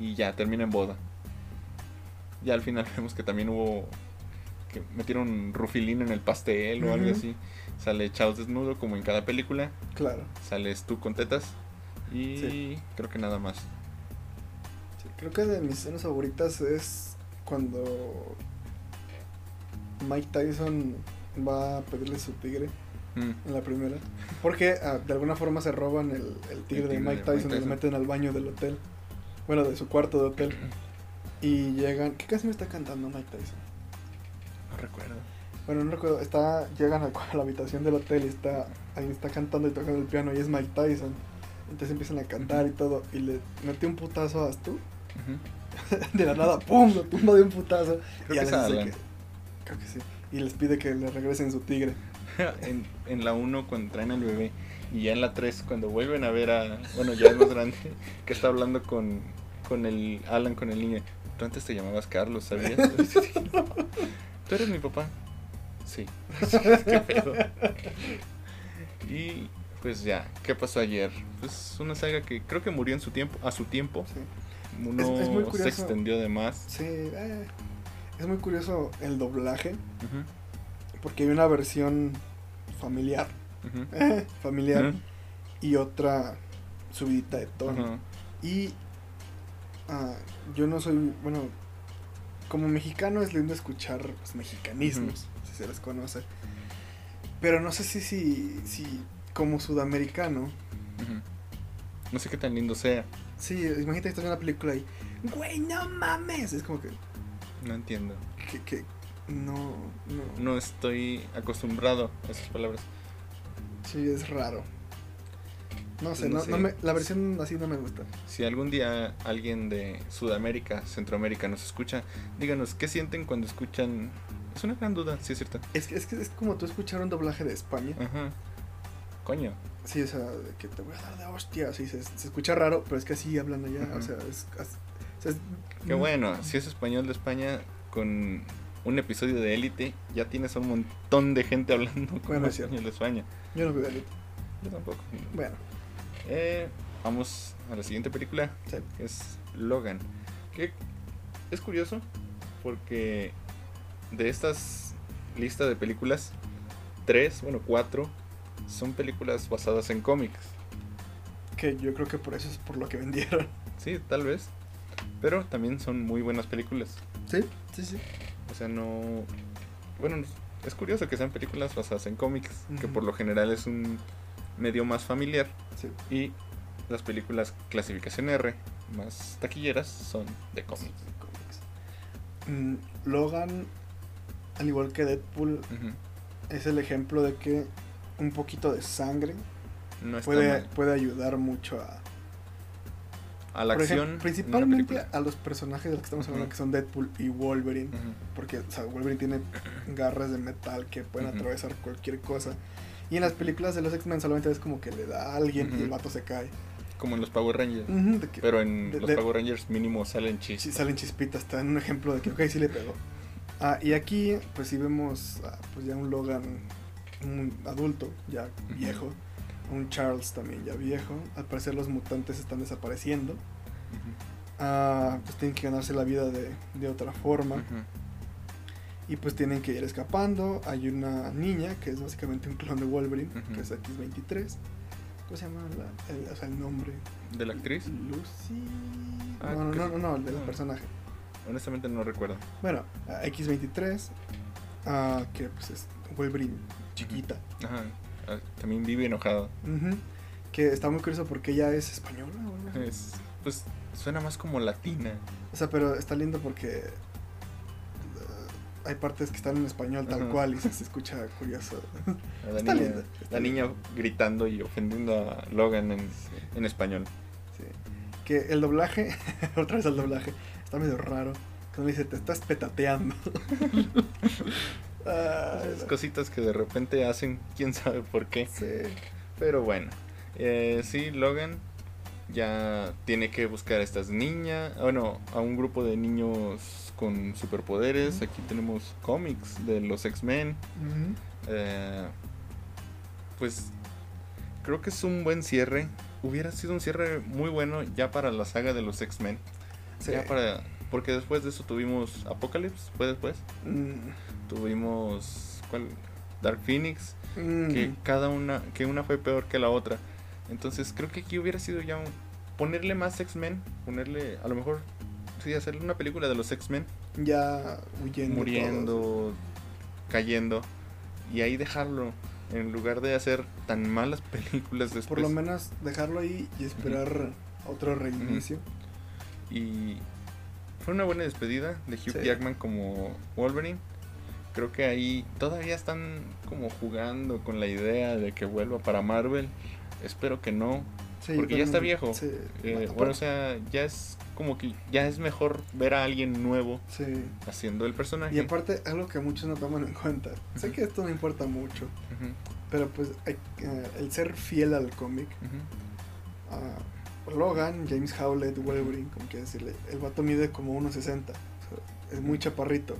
S2: y ya termina en boda. Ya al final vemos que también hubo que metieron rufilín en el pastel o algo así. Sale Chaos desnudo como en cada película.
S1: Claro.
S2: Sales tú con tetas y
S1: Sí.
S2: creo que nada más.
S1: Sí, creo que de mis escenas favoritas es cuando Mike Tyson va a pedirle su tigre
S2: Mm,
S1: en la primera. Porque ah, de alguna forma se roban el, el tigre de
S2: tigre
S1: Mike Tyson
S2: Mike
S1: y lo meten al baño del hotel. Bueno, de su cuarto de hotel. Y llegan. ¿Qué canción está cantando Mike Tyson?
S2: no recuerdo.
S1: Bueno, no recuerdo. Está, llegan a, la habitación del hotel y está, alguien está cantando y tocando el piano y es Mike Tyson. Entonces empiezan a cantar y todo. Y le mete un putazo a Stu.
S2: Ujú.
S1: De la nada, ¡pum! Lo tumba de un putazo.
S2: Creo
S1: y
S2: que es Alan.
S1: que- Creo que sí. Y les pide que le regresen su tigre.
S2: en, en la 1 cuando traen al bebé y ya en la 3 cuando vuelven a ver a, bueno, ya es más grande, que está hablando con, con el Alan, con el niño. Tú antes te llamabas Carlos, ¿sabías? Tú eres mi papá. Sí. Qué pedo. Y pues ya, ¿qué pasó ayer? Pues una saga que creo que murió en su tiempo, a su tiempo.
S1: Sí.
S2: No
S1: Es- es muy
S2: se extendió de más.
S1: Sí, eh, es muy curioso el doblaje. Porque hay una versión familiar. familiar. Y otra subidita de tono. Y ah, yo no soy, bueno, como mexicano es lindo escuchar pues, mexicanismos, si se les conoce. Pero no sé si, si, si como sudamericano.
S2: No sé qué tan lindo sea.
S1: sí, imagínate que estás en una película y, güey, no mames. Es como que,
S2: No entiendo.
S1: que, que no, no,
S2: No estoy acostumbrado a esas palabras.
S1: sí, es raro. No sé,
S2: No
S1: no,
S2: sé.
S1: no me, la versión así no me gusta.
S2: Si algún día alguien de Sudamérica, Centroamérica nos escucha, díganos qué sienten cuando escuchan. Es una gran duda, sí es cierto.
S1: Es que es, que es como tú escuchar un doblaje de España.
S2: Ajá. Coño.
S1: Sí, o sea, que te voy a dar de hostia. Sí, se, se escucha raro, pero es que así hablan allá. O sea, es. O sea,
S2: Qué bueno. Si es español de España, con un episodio de élite, ya tienes a un montón de gente hablando con
S1: Bueno, es cierto.
S2: español de España.
S1: Yo no veo Elite.
S2: Yo tampoco.
S1: Bueno,
S2: Eh, vamos a la siguiente película.
S1: sí.
S2: que es Logan. Que es curioso porque de estas listas de películas, tres, bueno, cuatro son películas basadas en cómics.
S1: Que yo creo que por eso es por lo que vendieron.
S2: Sí, tal vez. Pero también son muy buenas películas.
S1: Sí, sí, sí.
S2: O sea, no... Bueno, es curioso que sean películas basadas en cómics, que por lo general es un medio más familiar.
S1: sí.
S2: Y las películas clasificación R, más taquilleras, son de cómics.
S1: Mm, Logan, al igual que Deadpool, es el ejemplo de que un poquito de sangre
S2: No
S1: puede,
S2: mal.
S1: puede ayudar mucho a.
S2: A la
S1: por
S2: acción.
S1: ejemplo,
S2: en una
S1: principalmente a los personajes de los que estamos hablando, que son Deadpool y Wolverine. Porque o sea, Wolverine tiene garras de metal que pueden atravesar cualquier cosa. Y en las películas de los X-Men solamente es como que le da a alguien y el vato se cae.
S2: Como en los Power Rangers.
S1: Que-
S2: Pero en
S1: de-
S2: los
S1: de-
S2: Power Rangers mínimo salen
S1: sí,
S2: chistes.
S1: salen chispitas, está en un ejemplo de que, ok, sí le pegó. Ah, y aquí, pues sí vemos ah, pues ya un Logan un adulto, ya viejo. Un Charles también ya viejo. Al parecer los mutantes están desapareciendo. Ah, pues tienen que ganarse la vida de, de otra forma. Y pues tienen que ir escapando. Hay una niña que es básicamente un clon de Wolverine, que es X23. ¿Cómo se llama la- el, o sea, el nombre?
S2: ¿De la actriz?
S1: Lucy.
S2: Ah,
S1: no, no, no, no, no, el del
S2: No.
S1: personaje.
S2: honestamente no recuerdo.
S1: Bueno, a X23, ah, que pues es Wolverine chiquita.
S2: Ajá. También vive enojado.
S1: Que está muy curioso porque ella es española.
S2: Es, pues suena más como latina.
S1: O sea, pero está lindo porque uh, hay partes que están en español tal
S2: Ajá.
S1: cual y se, se escucha curioso.
S2: La
S1: Está
S2: niña,
S1: linda,
S2: la niña gritando y ofendiendo a Logan en, en español.
S1: Sí. Que el doblaje, otra vez el doblaje, está medio raro. Cuando le dice, te estás petateando. Ah,
S2: Esas cositas que de repente hacen, quién sabe por qué.
S1: sí.
S2: Pero bueno, eh, sí, Logan ya tiene que buscar a estas niñas, bueno, a un grupo de niños con superpoderes. Aquí tenemos cómics de los X-Men. Eh, pues creo que es un buen cierre. Hubiera sido un cierre muy bueno ya para la saga de los X-Men.
S1: Sí.
S2: Ya para, porque después de eso tuvimos Apocalypse, fue después.
S1: Mm,
S2: Tuvimos ¿cuál? Dark Phoenix,
S1: mm,
S2: que cada una, que una fue peor que la otra. Entonces creo que aquí hubiera sido ya un- ponerle más X-Men, ponerle, a lo mejor, sí, hacerle una película de los X-Men,
S1: ya huyendo.
S2: muriendo,
S1: todos.
S2: cayendo, y ahí dejarlo, en lugar de hacer tan malas películas después.
S1: Por lo menos dejarlo ahí y esperar otro reinicio.
S2: Y fue una buena despedida de Hugh
S1: Sí.
S2: Jackman como Wolverine. Creo que ahí todavía están como jugando con la idea de que vuelva para Marvel. Espero que no.
S1: Sí,
S2: Porque ya está viejo.
S1: Sí,
S2: Eh, bueno, o sea, ya es como que ya es mejor ver a alguien nuevo
S1: sí.
S2: haciendo el personaje.
S1: Y aparte, algo que muchos no toman en cuenta. Sé que esto no importa mucho,
S2: Ujú,
S1: pero pues hay- eh, el ser fiel al cómic. Logan, James Howlett, Wolverine, como quieras decirle, el vato mide como 1.60. o sea, es muy chaparrito.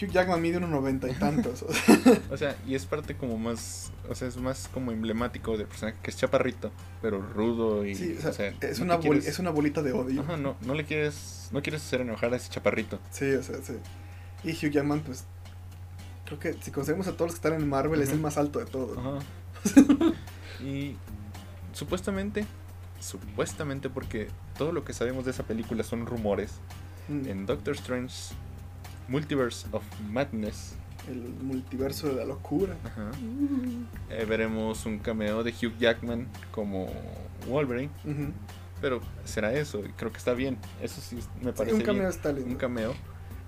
S1: Hugh Jackman mide 1.90 y tantos. o sea,
S2: O sea, y es parte como más, o sea, es más como emblemático del personaje que es chaparrito, pero rudo y
S1: sí, o sea, es,
S2: no
S1: una
S2: quieres-
S1: es una bolita de odio.
S2: Ajá, no, no le quieres, no quieres hacer enojar a ese chaparrito.
S1: Sí, o sea, sí. Y Hugh Jackman, pues, creo que si conocemos a todos los que están en Marvel, es el más alto de todos.
S2: Ajá. y supuestamente, supuestamente porque todo lo que sabemos de esa película son rumores,
S1: Mm,
S2: en Doctor Strange Multiverse of Madness
S1: El multiverso de la locura.
S2: ajá, eh, veremos un cameo de Hugh Jackman como Wolverine, pero será eso, creo que está bien, eso sí me
S1: Sí,
S2: parece
S1: un cameo
S2: bien,
S1: está lindo.
S2: un cameo,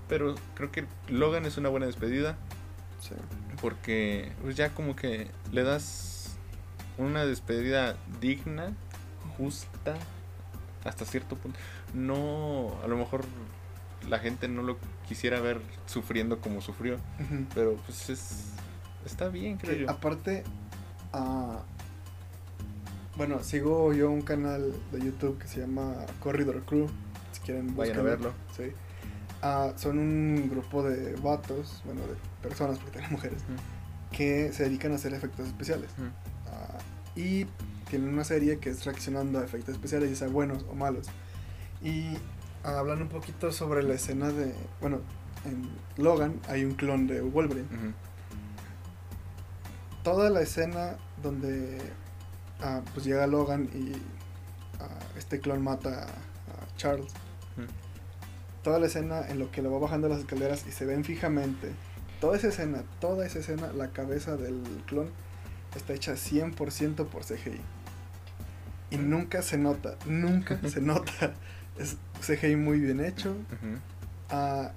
S2: pero creo que Logan es una buena despedida,
S1: Sí.
S2: porque pues ya como que le das una despedida digna, justa, hasta cierto punto. No, a lo mejor la gente no lo quisiera ver sufriendo como sufrió, pero pues es está bien, creo
S1: Que
S2: yo.
S1: aparte, ah, bueno, sigo yo un canal de YouTube que se llama Corridor Crew. Si quieren,
S2: Vayan a verlo.
S1: Sí. Ah, son un grupo de vatos, bueno, de personas, porque tienen mujeres, que se dedican a hacer efectos especiales. Ah, y tienen una serie que es reaccionando a efectos especiales, ya sea buenos o malos. Y hablan un poquito sobre la escena de. Bueno, en Logan hay un clon de Wolverine. Toda la escena donde ah, pues llega Logan y ah, este clon mata a Charles. Toda la escena en lo que lo va bajando las escaleras y se ven fijamente. Toda esa escena, toda esa escena, la cabeza del clon está hecha 100% por CGI. Y nunca se nota, nunca se nota. Es CGI muy bien hecho. Ah,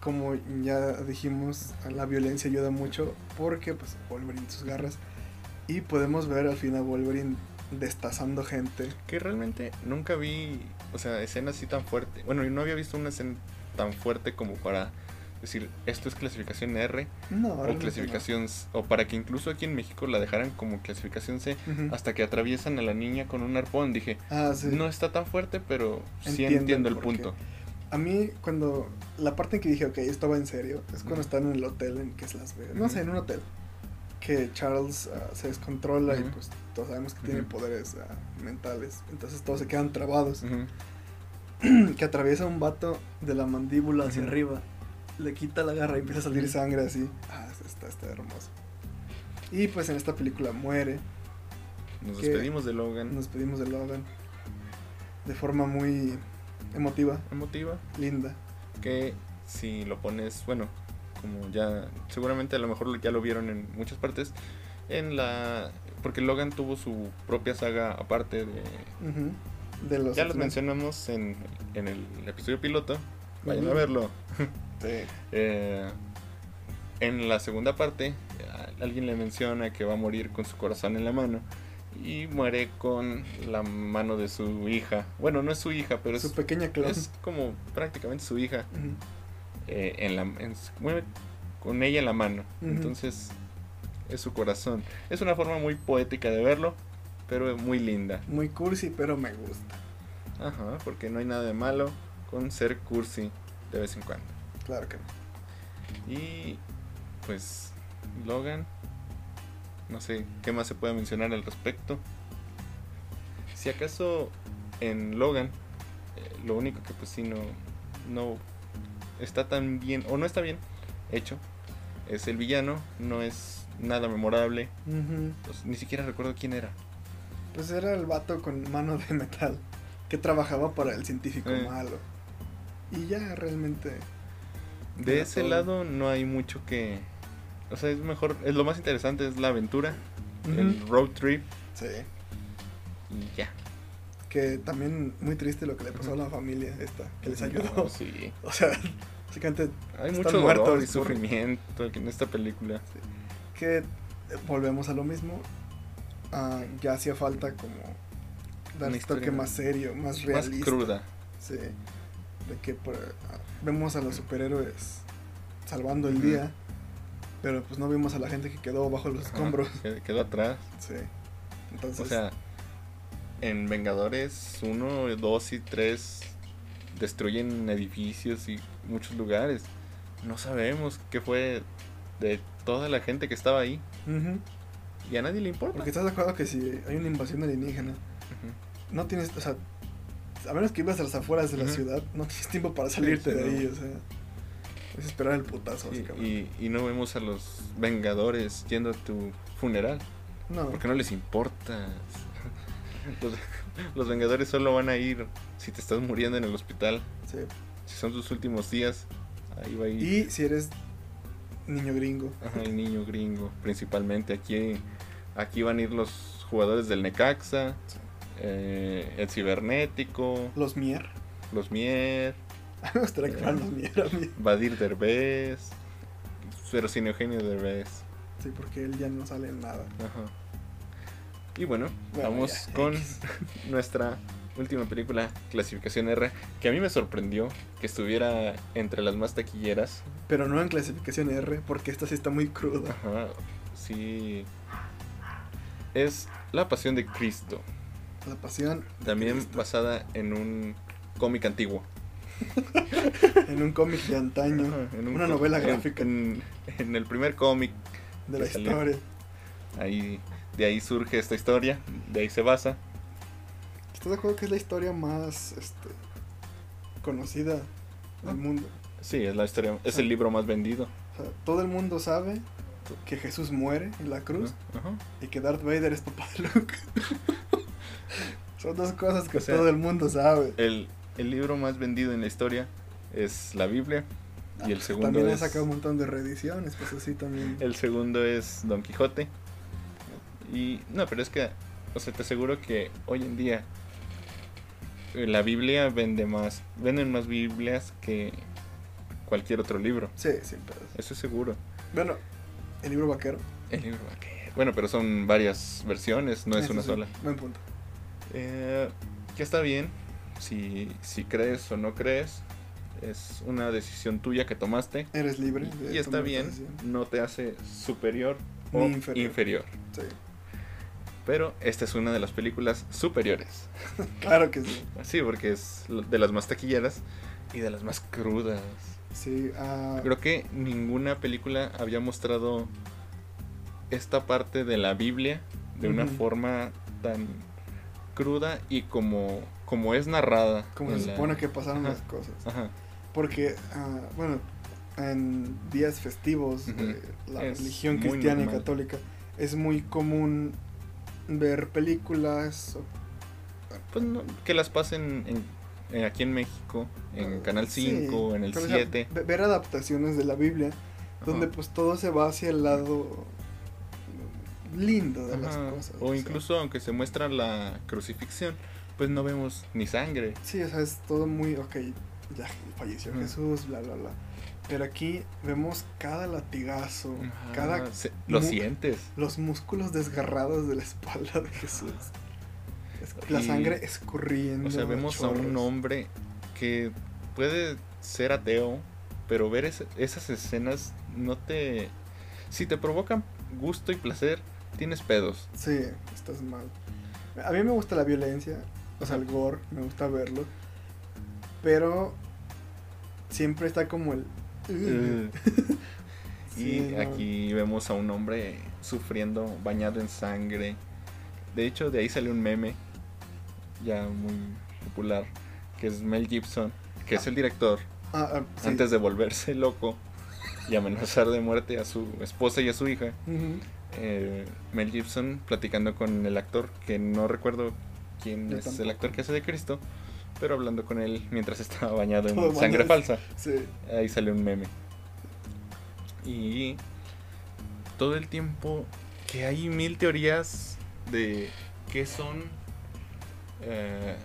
S1: como ya dijimos, la violencia ayuda mucho porque pues Wolverine sus garras. Y podemos ver al final a Wolverine destazando gente.
S2: Que realmente nunca vi, o sea, escena así tan fuerte. Bueno, yo no había visto una escena tan fuerte como para decir, esto es clasificación R
S1: No,
S2: o clasificación o para que incluso aquí en México la dejaran como clasificación C hasta que atraviesan a la niña con un arpón. Dije,
S1: Ah, sí.
S2: no está tan fuerte, pero sí
S1: Entiendo
S2: el punto.
S1: A mí, cuando. La parte en que dije, ok, esto va en serio, es cuando están en el hotel en que es Las Vegas. No sé, en un hotel. Que Charles ah, se descontrola y pues todos sabemos que tiene poderes ah, mentales. Entonces todos se quedan trabados. Que atraviesa un vato de la mandíbula hacia arriba. Le quita la garra y empieza a salir sangre así. Ah, está, está hermoso. Y pues en esta película muere.
S2: Nos despedimos de Logan.
S1: Nos pedimos de Logan. De forma muy Emotiva,
S2: emotiva,
S1: linda.
S2: que si lo pones, bueno, como ya seguramente a lo mejor ya lo vieron en muchas partes, en la porque Logan tuvo su propia saga aparte de
S1: los
S2: ya los mencionamos en, en el episodio piloto, vayan a verlo.
S1: Sí.
S2: Eh, en la segunda parte, alguien le menciona que va a morir con su corazón en la mano y muere con la mano de su hija. Bueno, no es su hija, pero es,
S1: Su pequeña clon.
S2: es como prácticamente su hija. Eh, en la, en su- muere con ella en la mano. Entonces, es su corazón. Es una forma muy poética de verlo, pero muy linda.
S1: Muy cursi, pero me gusta.
S2: Ajá, porque no hay nada de malo con ser cursi de vez en cuando.
S1: Claro que no.
S2: Y pues Logan, no sé qué más se puede mencionar al respecto. Si acaso en Logan, eh, lo único que pues sí no, no está tan bien, o no está bien hecho, es el villano, no es nada memorable, pues, ni siquiera recuerdo quién era.
S1: Pues era el vato con mano de metal que trabajaba para el científico
S2: Eh.
S1: malo. Y ya realmente.
S2: De ese
S1: todo.
S2: lado no hay mucho que... O sea, es mejor, es lo más interesante es la aventura, el road trip
S1: Sí.
S2: y ya.
S1: Que también muy triste lo que le pasó a la familia esta, que les ayudó.
S2: No, sí.
S1: O sea, básicamente
S2: Hay mucho
S1: muertos
S2: dolor y sufrimiento en esta película.
S1: que eh, volvemos a lo mismo. Ah, ya hacía falta como dar un toque
S2: historia
S1: más serio, más
S2: Más
S1: realista.
S2: cruda.
S1: Sí. De que por- ah, vemos a los superhéroes salvando el día, pero pues no vimos a la gente que quedó bajo los
S2: Ajá,
S1: escombros.
S2: que- Quedó atrás.
S1: Sí. Entonces,
S2: O sea, en Vengadores 1, 2 y 3 destruyen edificios y muchos lugares. No sabemos qué fue de toda la gente que estaba ahí.
S1: ujú.
S2: Y a nadie le importa.
S1: porque estás de acuerdo que si hay una invasión alienígena, no tienes, o sea, a menos que vivas a las afueras de la ciudad, no tienes tiempo para salirte
S2: sí,
S1: de
S2: no.
S1: ahí, o sea, es esperar el putazo,
S2: Y, y- y no vemos a los Vengadores yendo a tu funeral.
S1: no,
S2: Porque no les importa. Los, los Vengadores solo van a ir si te estás muriendo en el hospital.
S1: sí.
S2: Si son tus últimos días, ahí va a ir.
S1: Y si eres niño gringo,
S2: Ajá, el niño gringo, principalmente. Aquí, aquí van a ir los jugadores del Necaxa, eh, el cibernético,
S1: los Mier,
S2: los Mier,
S1: los Mier a mí.
S2: Badir Derbez, pero sin Eugenio Derbez.
S1: Sí, porque él ya no sale en nada.
S2: Ajá. Y bueno,
S1: Bueno,
S2: vamos
S1: ya,
S2: con nuestra última película, clasificación R, que a mí me sorprendió que estuviera entre las más taquilleras.
S1: Pero no en clasificación R, porque esta sí está muy cruda.
S2: Ajá, sí. Es La Pasión de Cristo.
S1: La pasión.
S2: También basada en un cómic antiguo.
S1: En un cómic de antaño.
S2: Ajá, en un
S1: una novela gráfica
S2: En, en el primer cómic,
S1: de la
S2: salió.
S1: historia.
S2: ahí, de ahí surge esta historia, de ahí se basa.
S1: ¿Estás de acuerdo que es la historia más este, conocida
S2: Ah.
S1: del mundo?
S2: Sí, es la historia, es
S1: Ah.
S2: el libro más vendido.
S1: O sea, todo el mundo sabe que Jesús muere en la cruz y que Darth Vader es papá de Luke. Son dos cosas que
S2: O sea,
S1: todo el mundo sabe.
S2: El, el libro más vendido en la historia es la Biblia.
S1: Ah,
S2: y el
S1: pues,
S2: segundo
S1: También
S2: es-
S1: ha sacado un montón de reediciones, pues así también.
S2: El segundo es Don Quijote. Y no, pero es que, o sea, te aseguro que hoy en día eh, la Biblia vende más, venden más Biblias que cualquier otro libro.
S1: Sí, sin pedos.
S2: Eso es seguro.
S1: Bueno, el libro vaquero.
S2: El libro vaquero. Bueno, pero son varias versiones, no es
S1: Eso
S2: una
S1: sí,
S2: sola.
S1: Buen punto.
S2: Eh, que está bien, si, si crees o no crees, es una decisión tuya que tomaste.
S1: Eres libre. de
S2: Y está bien, no te hace superior o
S1: inferior.
S2: inferior.
S1: Sí,
S2: Pero esta es una de las películas superiores.
S1: claro que sí.
S2: Sí, porque es de las más taquilleras y de las más crudas.
S1: Sí, ah,
S2: Creo que ninguna película había mostrado esta parte de la Biblia de una forma tan cruda y como, como es narrada.
S1: como se
S2: la-
S1: supone que pasaron
S2: Ajá.
S1: las cosas.
S2: Ajá.
S1: Porque, ah, bueno, en días festivos de la
S2: Es
S1: religión cristiana y católica, es muy común ver películas o
S2: Pues no, que las pasen en eh, aquí en México, en
S1: Ah,
S2: Canal
S1: sí,
S2: 5, en el
S1: pero, o sea,
S2: 7.
S1: ve- ver adaptaciones de la Biblia donde pues todo se va hacia el lado lindo de las
S2: Ajá,
S1: cosas.
S2: O
S1: sea.
S2: incluso aunque se muestra la crucifixión, pues no vemos ni sangre.
S1: Sí, o sea, es todo muy, ok, ya falleció. Jesús, bla, bla, bla. Pero aquí vemos cada latigazo,
S2: Ajá,
S1: cada...
S2: se- lo sientes.
S1: Los músculos desgarrados de la espalda de Jesús. Es- La
S2: Y-
S1: sangre escurriendo.
S2: O sea, vemos a un
S1: chorros.
S2: hombre que puede ser ateo, pero ver es- esas escenas no te... Si te provocan gusto y placer, tienes pedos.
S1: Sí, estás mal. A mí me gusta la violencia, o sea, el gore, me gusta verlo. Pero siempre está como el...
S2: Uh.
S1: Sí,
S2: y
S1: no.
S2: aquí vemos a un hombre sufriendo, bañado en sangre. De hecho, de ahí sale un meme ya muy popular, que es Mel Gibson, que es el director,
S1: Ah, ah, sí.
S2: antes de volverse loco y amenazar de muerte a su esposa y a su hija.
S1: Ujú.
S2: Eh, Mel Gibson platicando con el actor, que no recuerdo quién
S1: Yo
S2: es el actor que hace de Cristo, pero hablando con él mientras estaba bañado en sangre
S1: bañado.
S2: falsa.
S1: Sí.
S2: Ahí sale un meme. Y todo el tiempo que hay mil teorías de qué son. eh,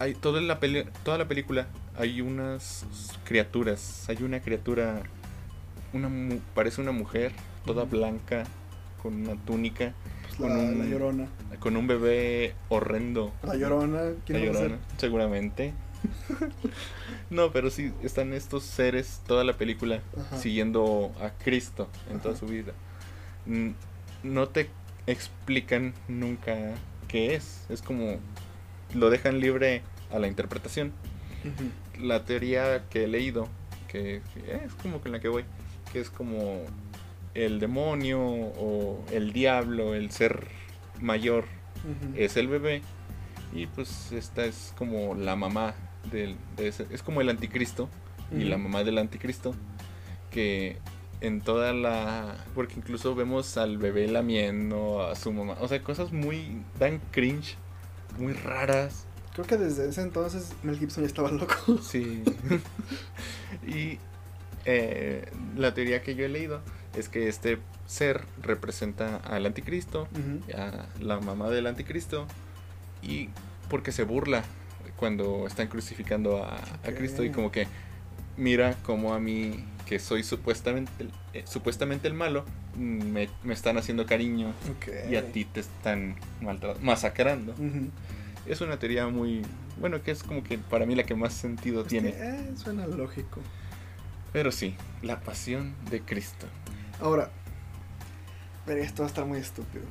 S2: hay toda la peli- toda la película hay unas criaturas. Hay una criatura. Una parece una mujer, toda blanca, con una túnica,
S1: Pues
S2: Con un-
S1: la llorona.
S2: con un bebé horrendo.
S1: La llorona, ¿quién
S2: La? Llorona, seguramente. no, pero sí, están estos seres toda la película
S1: Ajá.
S2: siguiendo a Cristo en toda
S1: Ajá.
S2: su vida. No te explican nunca qué es. Es como lo dejan libre a la interpretación. La teoría que he leído, que es como con la que voy, que es como el demonio o el diablo, el ser mayor es el bebé. Y pues esta es como la mamá del de ese- es como el anticristo y la mamá del anticristo que en toda la porque incluso vemos al bebé lamiendo a su mamá. O sea cosas muy dan cringe muy raras.
S1: Creo que desde ese entonces Mel Gibson ya estaba loco.
S2: sí. Y eh, la teoría que yo he leído es que este ser representa al anticristo a la mamá del anticristo y porque se burla cuando están crucificando a. Cristo y como que mira como a mí que soy supuestamente el- eh, supuestamente el malo me, me están haciendo cariño y a ti te están masacrando. Es una teoría muy bueno que es como que para mí la que más sentido
S1: Es
S2: tiene.
S1: que, eh, suena lógico.
S2: pero sí la pasión de Cristo
S1: Ahora, pero esto va a estar muy estúpido.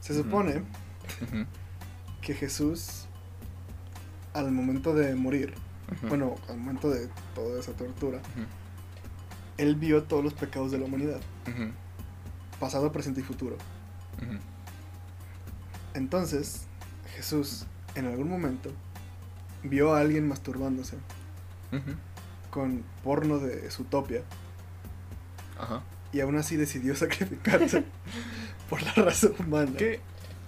S1: Se supone que Jesús, al momento de morir, bueno, al momento de toda esa tortura, él vio todos los pecados de la humanidad, pasado, presente y futuro. Entonces, Jesús, en algún momento, vio a alguien masturbándose con porno de su topia
S2: Ajá.
S1: Y aún así decidió sacrificarse por la raza humana.
S2: Que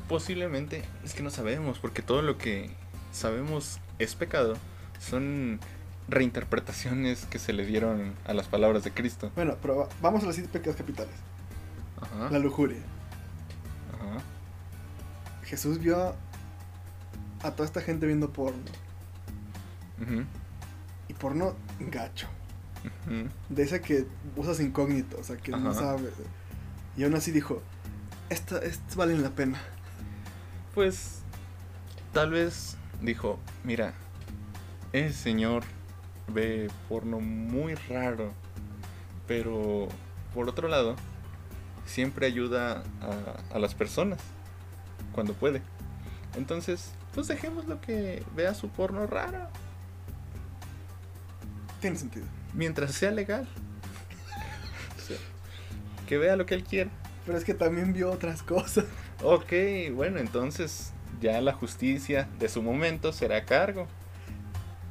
S2: posiblemente es que no sabemos, porque todo lo que sabemos es pecado. Son reinterpretaciones que se le dieron a las palabras de Cristo.
S1: Bueno, pero va- vamos a los siete pecados capitales.
S2: Ajá.
S1: La lujuria.
S2: Ajá.
S1: Jesús vio a toda esta gente viendo porno.
S2: Ujú,
S1: Y porno gacho. De ese que usas incógnito, o sea, que no sabes. Y aún así dijo, esta, estos valen la pena.
S2: Pues tal vez dijo, mira, ese señor ve porno muy raro, pero por otro lado, siempre ayuda a, a las personas cuando puede. Entonces, pues dejémoslo que vea su porno raro,
S1: Tiene sentido.
S2: Mientras sea legal. Que vea lo que él quiera.
S1: Pero es que también vio otras cosas.
S2: Ok, bueno, entonces ya la justicia de su momento será a cargo.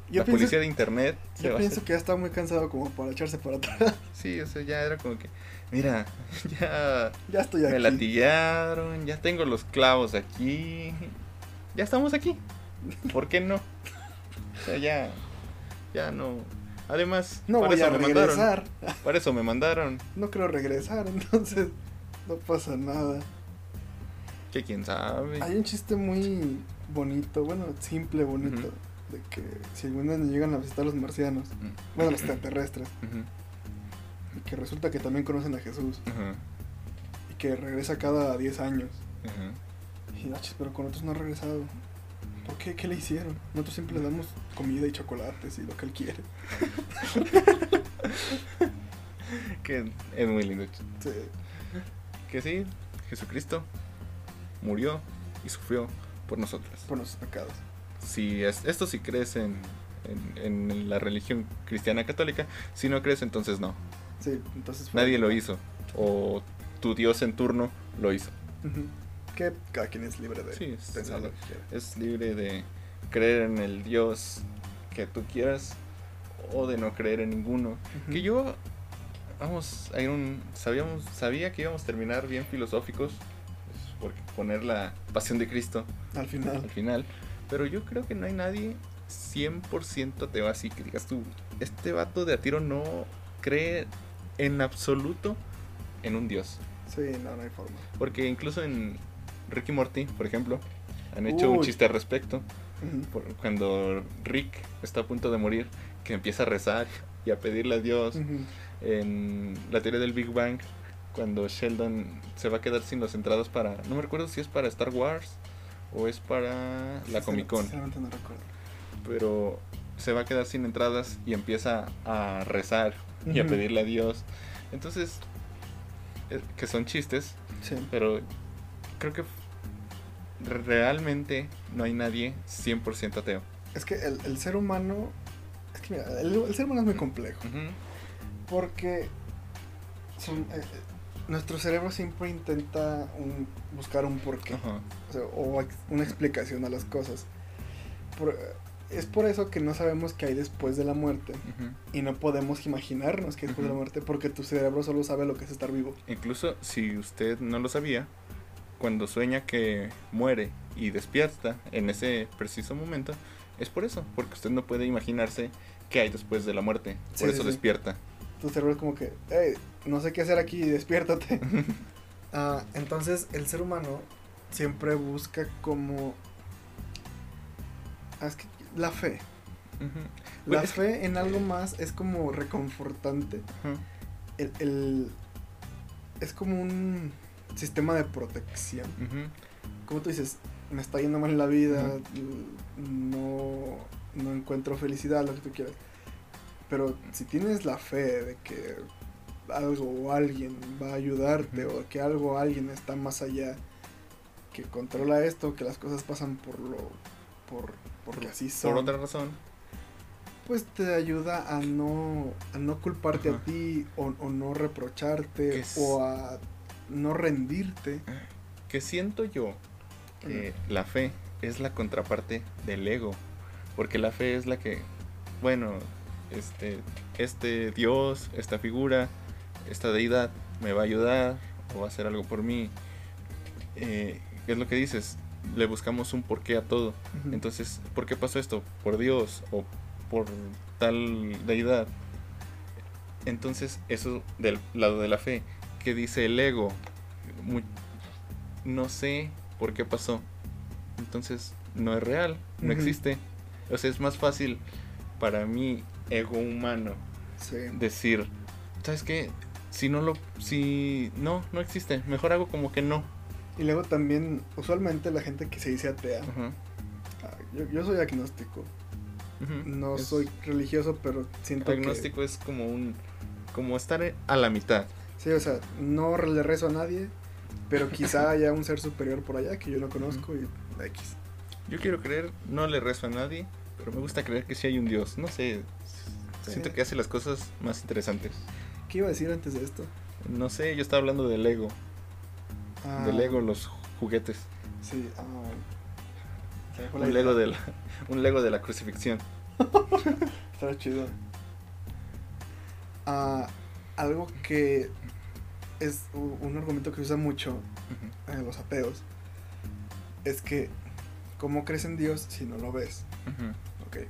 S1: Yo
S2: la
S1: pienso,
S2: policía de internet se
S1: yo
S2: va
S1: pienso que ya está muy cansado como para echarse para atrás.
S2: Sí, o sea, ya era como que, mira, ya
S1: ya estoy aquí.
S2: me latillaron, ya tengo los clavos aquí, ya estamos aquí. ¿Por qué no? O sea, ya, ya no. Además,
S1: No
S2: para
S1: voy
S2: eso
S1: a
S2: me mandaron.
S1: regresar.
S2: Para eso me mandaron.
S1: No creo regresar, entonces no pasa nada.
S2: Que quién sabe.
S1: Hay un chiste muy bonito, bueno, simple, bonito, de que si algún día nos llegan a visitar los marcianos, bueno, los extraterrestres, y que resulta que también conocen a Jesús, y que regresa cada 10 años. Y, "Ah, pero con otros no ha regresado. ¿Por qué? ¿Qué le hicieron? Nosotros siempre le damos comida y chocolates y lo que él quiere.
S2: Que es muy lindo.
S1: Sí.
S2: Que sí, Jesucristo murió y sufrió por nosotros.
S1: Por nuestros pecados.
S2: Si es, esto si crees en, en, en la religión cristiana católica, si no crees entonces no.
S1: Sí, entonces fue-
S2: Nadie lo hizo. O tu Dios en turno lo hizo.
S1: Ujú. Que cada quien es libre de
S2: Sí, es-
S1: pensar lo que quiera.
S2: Es libre de creer en el Dios que tú quieras o de no creer en ninguno. Que yo, vamos, hay un, sabíamos, sabía que íbamos a terminar bien filosóficos, pues, por poner la pasión de Cristo
S1: Al final.
S2: al final, pero yo creo que no hay nadie 100% ateo así que digas tú, este vato de a tiro no cree en absoluto en un Dios.
S1: Sí, no, no hay forma.
S2: Porque incluso en Ricky Morty, por ejemplo, han hecho un
S1: Uy.
S2: chiste al respecto. Por- cuando Rick está a punto de morir, que empieza a rezar y a pedirle a Dios.
S1: Ujú.
S2: En la teoría del Big Bang, cuando Sheldon se va a quedar sin las entradas para. No me recuerdo si es para Star Wars o es para la Comic Con.
S1: No recuerdo.
S2: Pero se va a quedar sin entradas y empieza a rezar y a pedirle a Dios. Entonces, eh, que son chistes,
S1: Sí.
S2: pero creo que realmente no hay nadie 100% ateo.
S1: Es que el, el ser humano. Es que mira, el, el ser humano es muy complejo. Porque son- eh, eh, nuestro cerebro siempre intenta un- buscar un porqué. o, sea, o ex- una explicación a las cosas. Por- es por eso que no sabemos qué hay después de la muerte. Y no podemos imaginarnos qué hay después de la muerte porque tu cerebro solo sabe lo que es estar vivo.
S2: Incluso si usted no lo sabía, cuando sueña que muere y despierta en ese preciso momento, es por eso, porque usted no puede imaginarse qué hay después de la muerte. Por eso
S1: sí, sí.
S2: despierta.
S1: Tu cerebro es como que, hey, no sé qué hacer aquí, despiértate. Ah, entonces el ser humano siempre busca como... Ah, es que la fe. La
S2: Pues que-
S1: fe en algo más es como reconfortante. El- es como un sistema de protección.
S2: Ujú.
S1: Como tú dices, me está yendo mal en la vida, no, no encuentro felicidad, lo que tú quieras. Pero si tienes la fe de que algo o alguien va a ayudarte o que algo o alguien está más allá, que controla esto, que las cosas pasan por lo... Por, porque así son.
S2: Por otra razón.
S1: pues te ayuda a no, a no culparte a ti o, o no reprocharte o a no rendirte.
S2: Que siento yo que la fe es la contraparte del ego. Porque la fe es la que, bueno, este, este Dios, esta figura, esta deidad me va a ayudar o va a hacer algo por mí. Eh, es lo que dices, le buscamos un porqué a todo. Entonces, ¿por qué pasó esto? ¿Por Dios o por tal deidad? Entonces, eso del lado de la fe, que dice el ego, no sé por qué pasó. Entonces, no es real, no existe. O sea, es más fácil para mi ego humano
S1: Sí.
S2: decir, ¿sabes qué? Si no lo, si no, no existe, mejor hago como que no.
S1: Y luego también, usualmente la gente que se dice atea, ah, yo, yo soy agnóstico, no
S2: Es-
S1: soy religioso, pero siento
S2: Agnóstico es como un, como estar a la mitad.
S1: Sí, o sea, no le rezo a nadie, pero quizá haya un ser superior por allá que yo no conozco y X.
S2: Yo quiero creer, no le rezo a nadie, pero me gusta creer que sí hay un Dios. No sé,
S1: Sí.
S2: siento que hace las cosas más interesantes.
S1: ¿Qué iba a decir antes de esto?
S2: No sé, yo estaba hablando del Lego,
S1: Ah,
S2: del Lego, los juguetes.
S1: Sí, ah,
S2: Un. Lego de la, un Lego de la crucifixión.
S1: Estará chido. Ah, algo que es un argumento que usa mucho en los ateos es que ¿cómo crees en Dios si no lo ves?
S2: ujú.
S1: Ok.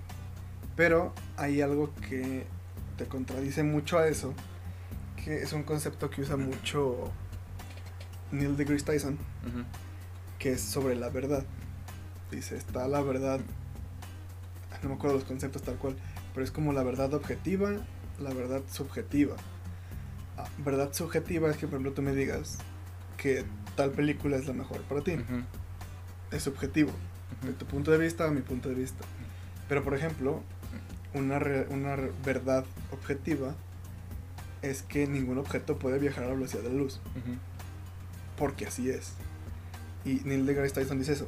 S1: Pero hay algo que te contradice mucho a eso, que es un concepto que usa mucho Neil deGrasse Tyson, que es sobre la verdad. Dice, está la verdad, no me acuerdo los conceptos tal cual, pero es como la verdad objetiva, la verdad subjetiva. Ah, verdad subjetiva es que, por ejemplo, tú me digas que tal película es la mejor para ti. Es subjetivo, de tu punto de vista a mi punto de vista. Pero, por ejemplo, una, re- una verdad objetiva es que ningún objeto puede viajar a la velocidad de la luz, porque así es. Y Neil deGrasse Tyson dice eso.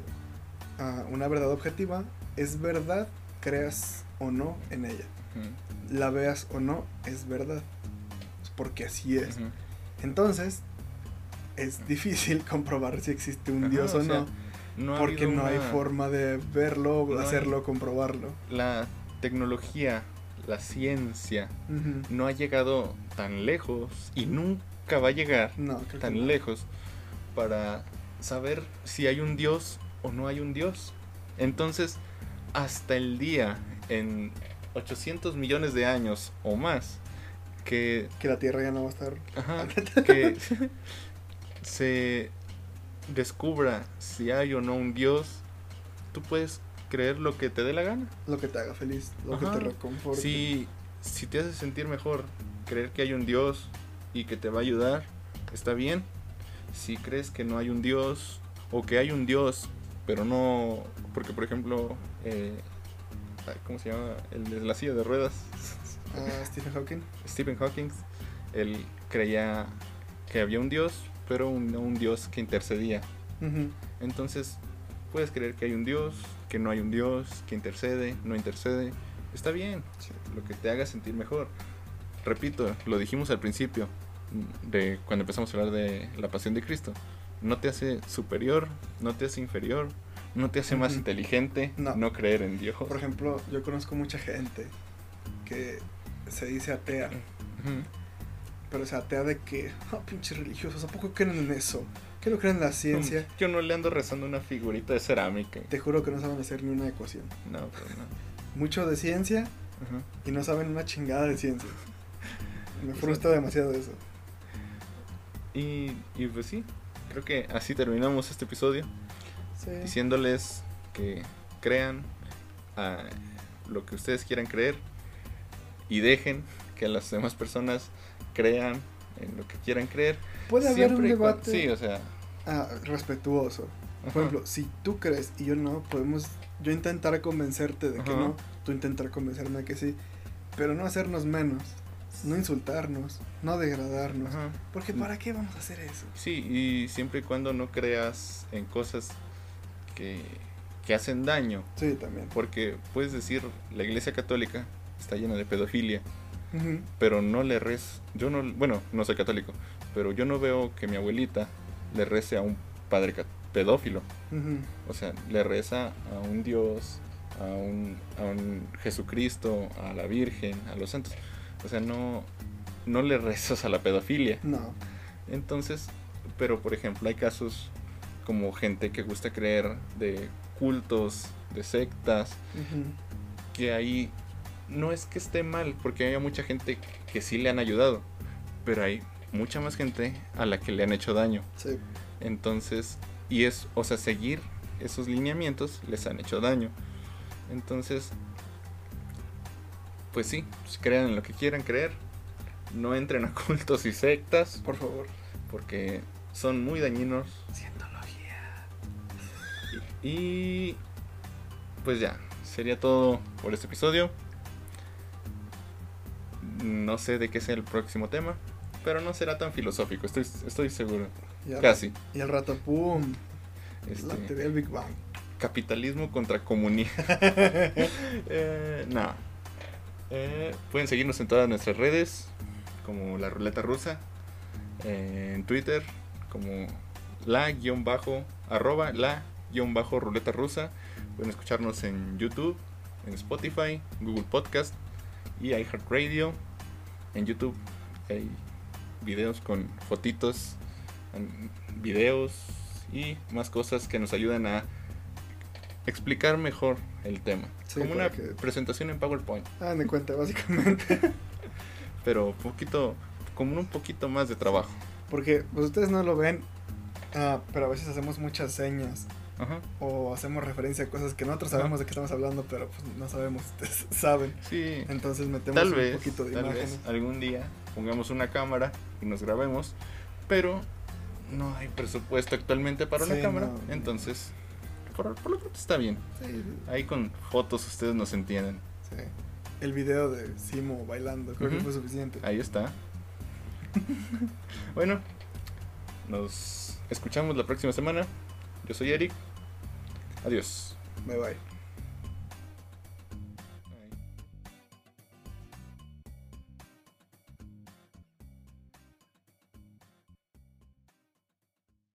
S1: Ah, una verdad objetiva es verdad, creas o no en ella. La veas o no, es verdad. Porque así es. Entonces, es difícil comprobar si existe un
S2: Ajá,
S1: Dios
S2: o
S1: o,
S2: sea,
S1: no, porque no hay forma de verlo,
S2: no hay-
S1: hacerlo, comprobarlo.
S2: La tecnología, la ciencia, no ha llegado tan lejos y nunca va a llegar
S1: No,
S2: tan lejos para saber si hay un Dios o no hay un Dios. Entonces, hasta el día, en 800 millones de años o más, que,
S1: Que la Tierra ya no va a estar.
S2: ajá, que se descubra si hay o no un Dios, tú puedes creer lo que te dé la gana.
S1: Lo que te haga feliz, lo
S2: Ajá.
S1: que te reconforte.
S2: Si, si te hace sentir mejor creer que hay un Dios y que te va a ayudar, está bien. Si crees que no hay un Dios o que hay un Dios, pero no... Porque, por ejemplo, eh, ¿cómo se llama? El de la silla de ruedas,
S1: Stephen Hawking.
S2: Stephen Hawking, él creía que había un Dios, pero un, no un Dios que intercedía. Entonces, puedes creer que hay un Dios, que no hay un Dios, que intercede, no intercede. Está bien,
S1: Sí.
S2: lo que te haga sentir mejor. Repito, lo dijimos al principio, de cuando empezamos a hablar de la pasión de Cristo. No te hace superior, no te hace inferior, no te hace más inteligente
S1: No.
S2: no. creer en Dios.
S1: Por ejemplo, yo conozco mucha gente que se dice atea, pero se atea de que, ah, pinches religiosos, ¿a poco creen en eso? ¿Qué no creen en la ciencia?
S2: Yo no le ando rezando una figurita de cerámica.
S1: Te juro que no saben hacer ni una ecuación.
S2: No, pero no.
S1: Mucho de ciencia y no saben una chingada de ciencia. Me frustra demasiado eso.
S2: Y, y pues sí, creo que así terminamos este episodio.
S1: Sí.
S2: diciéndoles que crean a lo que ustedes quieran creer y dejen que las demás personas crean en lo que quieran creer.
S1: Puede haber un debate
S2: Sí, o sea.
S1: ah, respetuoso.
S2: ajá.
S1: Por ejemplo, si tú crees y yo no, podemos yo intentar convencerte de que
S2: Ajá.
S1: no, tú intentar convencerme de que sí, pero no hacernos menos, no insultarnos, no degradarnos.
S2: Ajá.
S1: Porque ¿para qué vamos a hacer eso?
S2: Sí, y siempre y cuando no creas en cosas que, que hacen daño.
S1: Sí, también.
S2: Porque puedes decir, la iglesia católica está llena de pedofilia, pero no le rez... Yo no, bueno, no soy católico, pero yo no veo que mi abuelita le rece a un padre pedófilo. O sea, le reza a un Dios, a un, a un Jesucristo, a la Virgen, a los santos. O sea, no, no le rezas a la pedofilia.
S1: No.
S2: Entonces, pero por ejemplo, hay casos como gente que gusta creer de cultos, de sectas, que ahí no es que esté mal, porque hay mucha gente que sí le han ayudado, pero hay mucha más gente a la que le han hecho daño.
S1: Sí.
S2: Entonces, y es, o sea, seguir esos lineamientos les han hecho daño. Entonces, pues sí, pues crean en lo que quieran creer. No entren a cultos y sectas
S1: Por favor.
S2: porque son muy dañinos.
S1: Cientología.
S2: Y pues ya, sería todo por este episodio. No sé de qué sea el próximo tema, pero no será tan filosófico, estoy, estoy seguro.
S1: Y al-
S2: Casi.
S1: Y al rato, ¡pum!
S2: Este,
S1: La teoría del Big Bang.
S2: capitalismo contra comunidad. Eh, no. Eh, pueden seguirnos en todas nuestras redes, como la ruleta rusa, eh, en Twitter, como la guion bajo, arroba la guion bajo ruleta rusa. Pueden escucharnos en YouTube, en Spotify, Google Podcast y iHeartRadio. En YouTube hay videos con fotitos, videos y más cosas que nos ayudan a explicar mejor el tema.
S1: Sí,
S2: como una
S1: que-
S2: presentación en PowerPoint.
S1: Ah, de cuenta, básicamente.
S2: Pero poquito, como un poquito más de trabajo.
S1: Porque pues ustedes no lo ven, ah, pero a veces hacemos muchas señas
S2: Ajá.
S1: o hacemos referencia a cosas que nosotros sabemos de qué estamos hablando, pero pues no sabemos, ustedes saben.
S2: Sí.
S1: Entonces metemos
S2: Tal
S1: un
S2: vez,
S1: poquito de
S2: tal
S1: imágenes.
S2: vez algún día pongamos una cámara y nos grabemos, pero no hay presupuesto actualmente para una
S1: Sí,
S2: cámara,
S1: no.
S2: entonces por, por lo pronto está bien.
S1: Sí,
S2: Ahí con fotos ustedes nos entienden.
S1: sí. El video de Simo bailando, creo que fue suficiente.
S2: Ahí está. bueno, nos escuchamos la próxima semana. Yo soy Eric. Adiós.
S1: Bye bye.